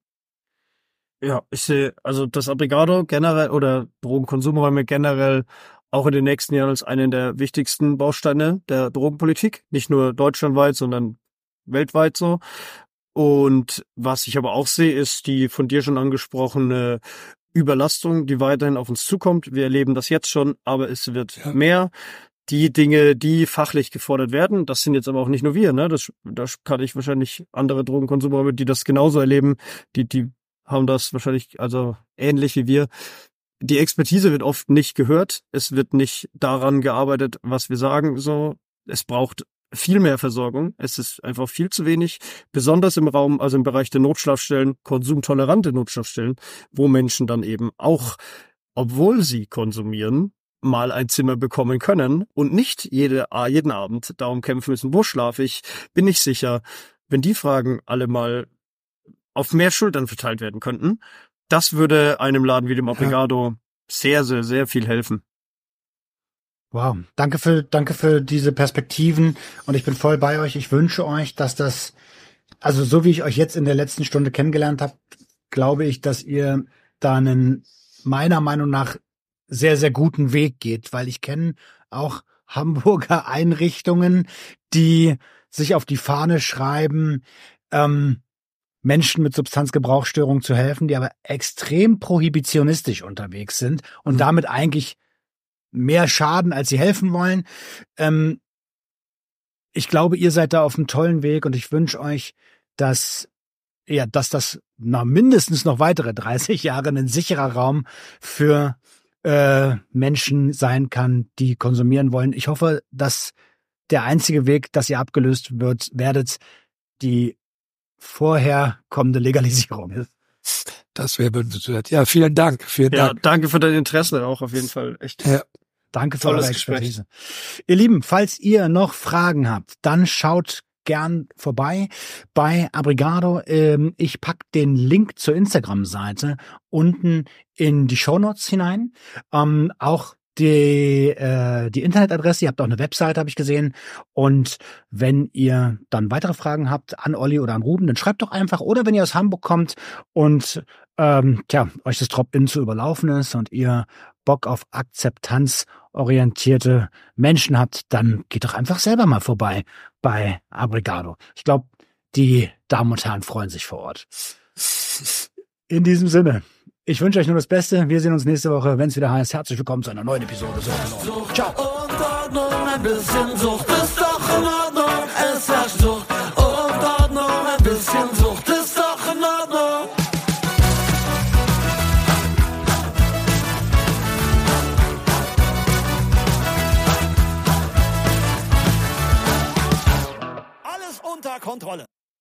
Ja, ich sehe, also das Abrigado generell oder Drogenkonsumräume generell auch in den nächsten Jahren als einen der wichtigsten Bausteine der Drogenpolitik. Nicht nur deutschlandweit, sondern weltweit so. Und was ich aber auch sehe, ist die von dir schon angesprochene Überlastung, die weiterhin auf uns zukommt. Wir erleben das jetzt schon, aber es wird ja. mehr. Die Dinge, die fachlich gefordert werden, das sind jetzt aber auch nicht nur wir, ne? Das, das kann ich wahrscheinlich andere Drogenkonsumer, die das genauso erleben, die, die haben das wahrscheinlich also ähnlich wie wir die Expertise wird oft nicht gehört. Es wird nicht daran gearbeitet, was wir sagen. So, es braucht viel mehr Versorgung. Es ist einfach viel zu wenig, besonders im Raum, also im Bereich der Notschlafstellen, konsumtolerante Notschlafstellen, wo Menschen dann eben auch, obwohl sie konsumieren, mal ein Zimmer bekommen können und nicht jede, jeden Abend darum kämpfen müssen, wo schlafe ich, bin ich sicher. Wenn die Fragen alle mal auf mehr Schultern verteilt werden könnten, das würde einem Laden wie dem Obrigado ja. sehr, sehr, sehr viel helfen. Wow, danke für, danke für diese Perspektiven und ich bin voll bei euch. Ich wünsche euch, dass das, also so wie ich euch jetzt in der letzten Stunde kennengelernt habe, glaube ich, dass ihr da einen meiner Meinung nach sehr, sehr guten Weg geht, weil ich kenne auch <laughs> Hamburger Einrichtungen, die sich auf die Fahne schreiben, ähm, Menschen mit Substanzgebrauchsstörungen zu helfen, die aber extrem prohibitionistisch unterwegs sind und mhm. damit eigentlich mehr schaden, als sie helfen wollen. Ähm, ich glaube, ihr seid da auf einem tollen Weg und ich wünsche euch, dass ja, dass das na, mindestens noch weitere 30 Jahre ein sicherer Raum für äh, Menschen sein kann, die konsumieren wollen. Ich hoffe, dass der einzige Weg, dass ihr abgelöst wird, werdet, die vorher kommende Legalisierung ist. Das wäre wünschenswert. Ja, vielen Dank. Vielen ja, Dank. danke für dein Interesse auch auf jeden Fall. Echt. Ja. Danke für eure Expertise. Gespräch. Ihr Lieben, falls ihr noch Fragen habt, dann schaut gern vorbei bei Abrigado. Ähm, ich pack den Link zur Instagram-Seite unten in die Show Notes hinein. Ähm, auch die, äh, die Internetadresse, ihr habt auch eine Webseite, habe ich gesehen. Und wenn ihr dann weitere Fragen habt an Olli oder an Ruben, dann schreibt doch einfach. Oder wenn ihr aus Hamburg kommt und ähm, tja, euch das Drop-In zu überlaufen ist und ihr Bock auf akzeptanzorientierte Menschen habt, dann geht doch einfach selber mal vorbei bei Abrigado. Ich glaube, die Damen und Herren freuen sich vor Ort. In diesem Sinne. Ich wünsche euch nur das Beste. Wir sehen uns nächste Woche, wenn es wieder heißt. Herzlich willkommen zu einer neuen Episode. Genau. Ciao. Und Ordnung, ein bisschen Sucht ist doch in Ordnung. Es herrscht Sucht und Ordnung, ein bisschen Sucht ist doch in Ordnung. Alles unter Kontrolle.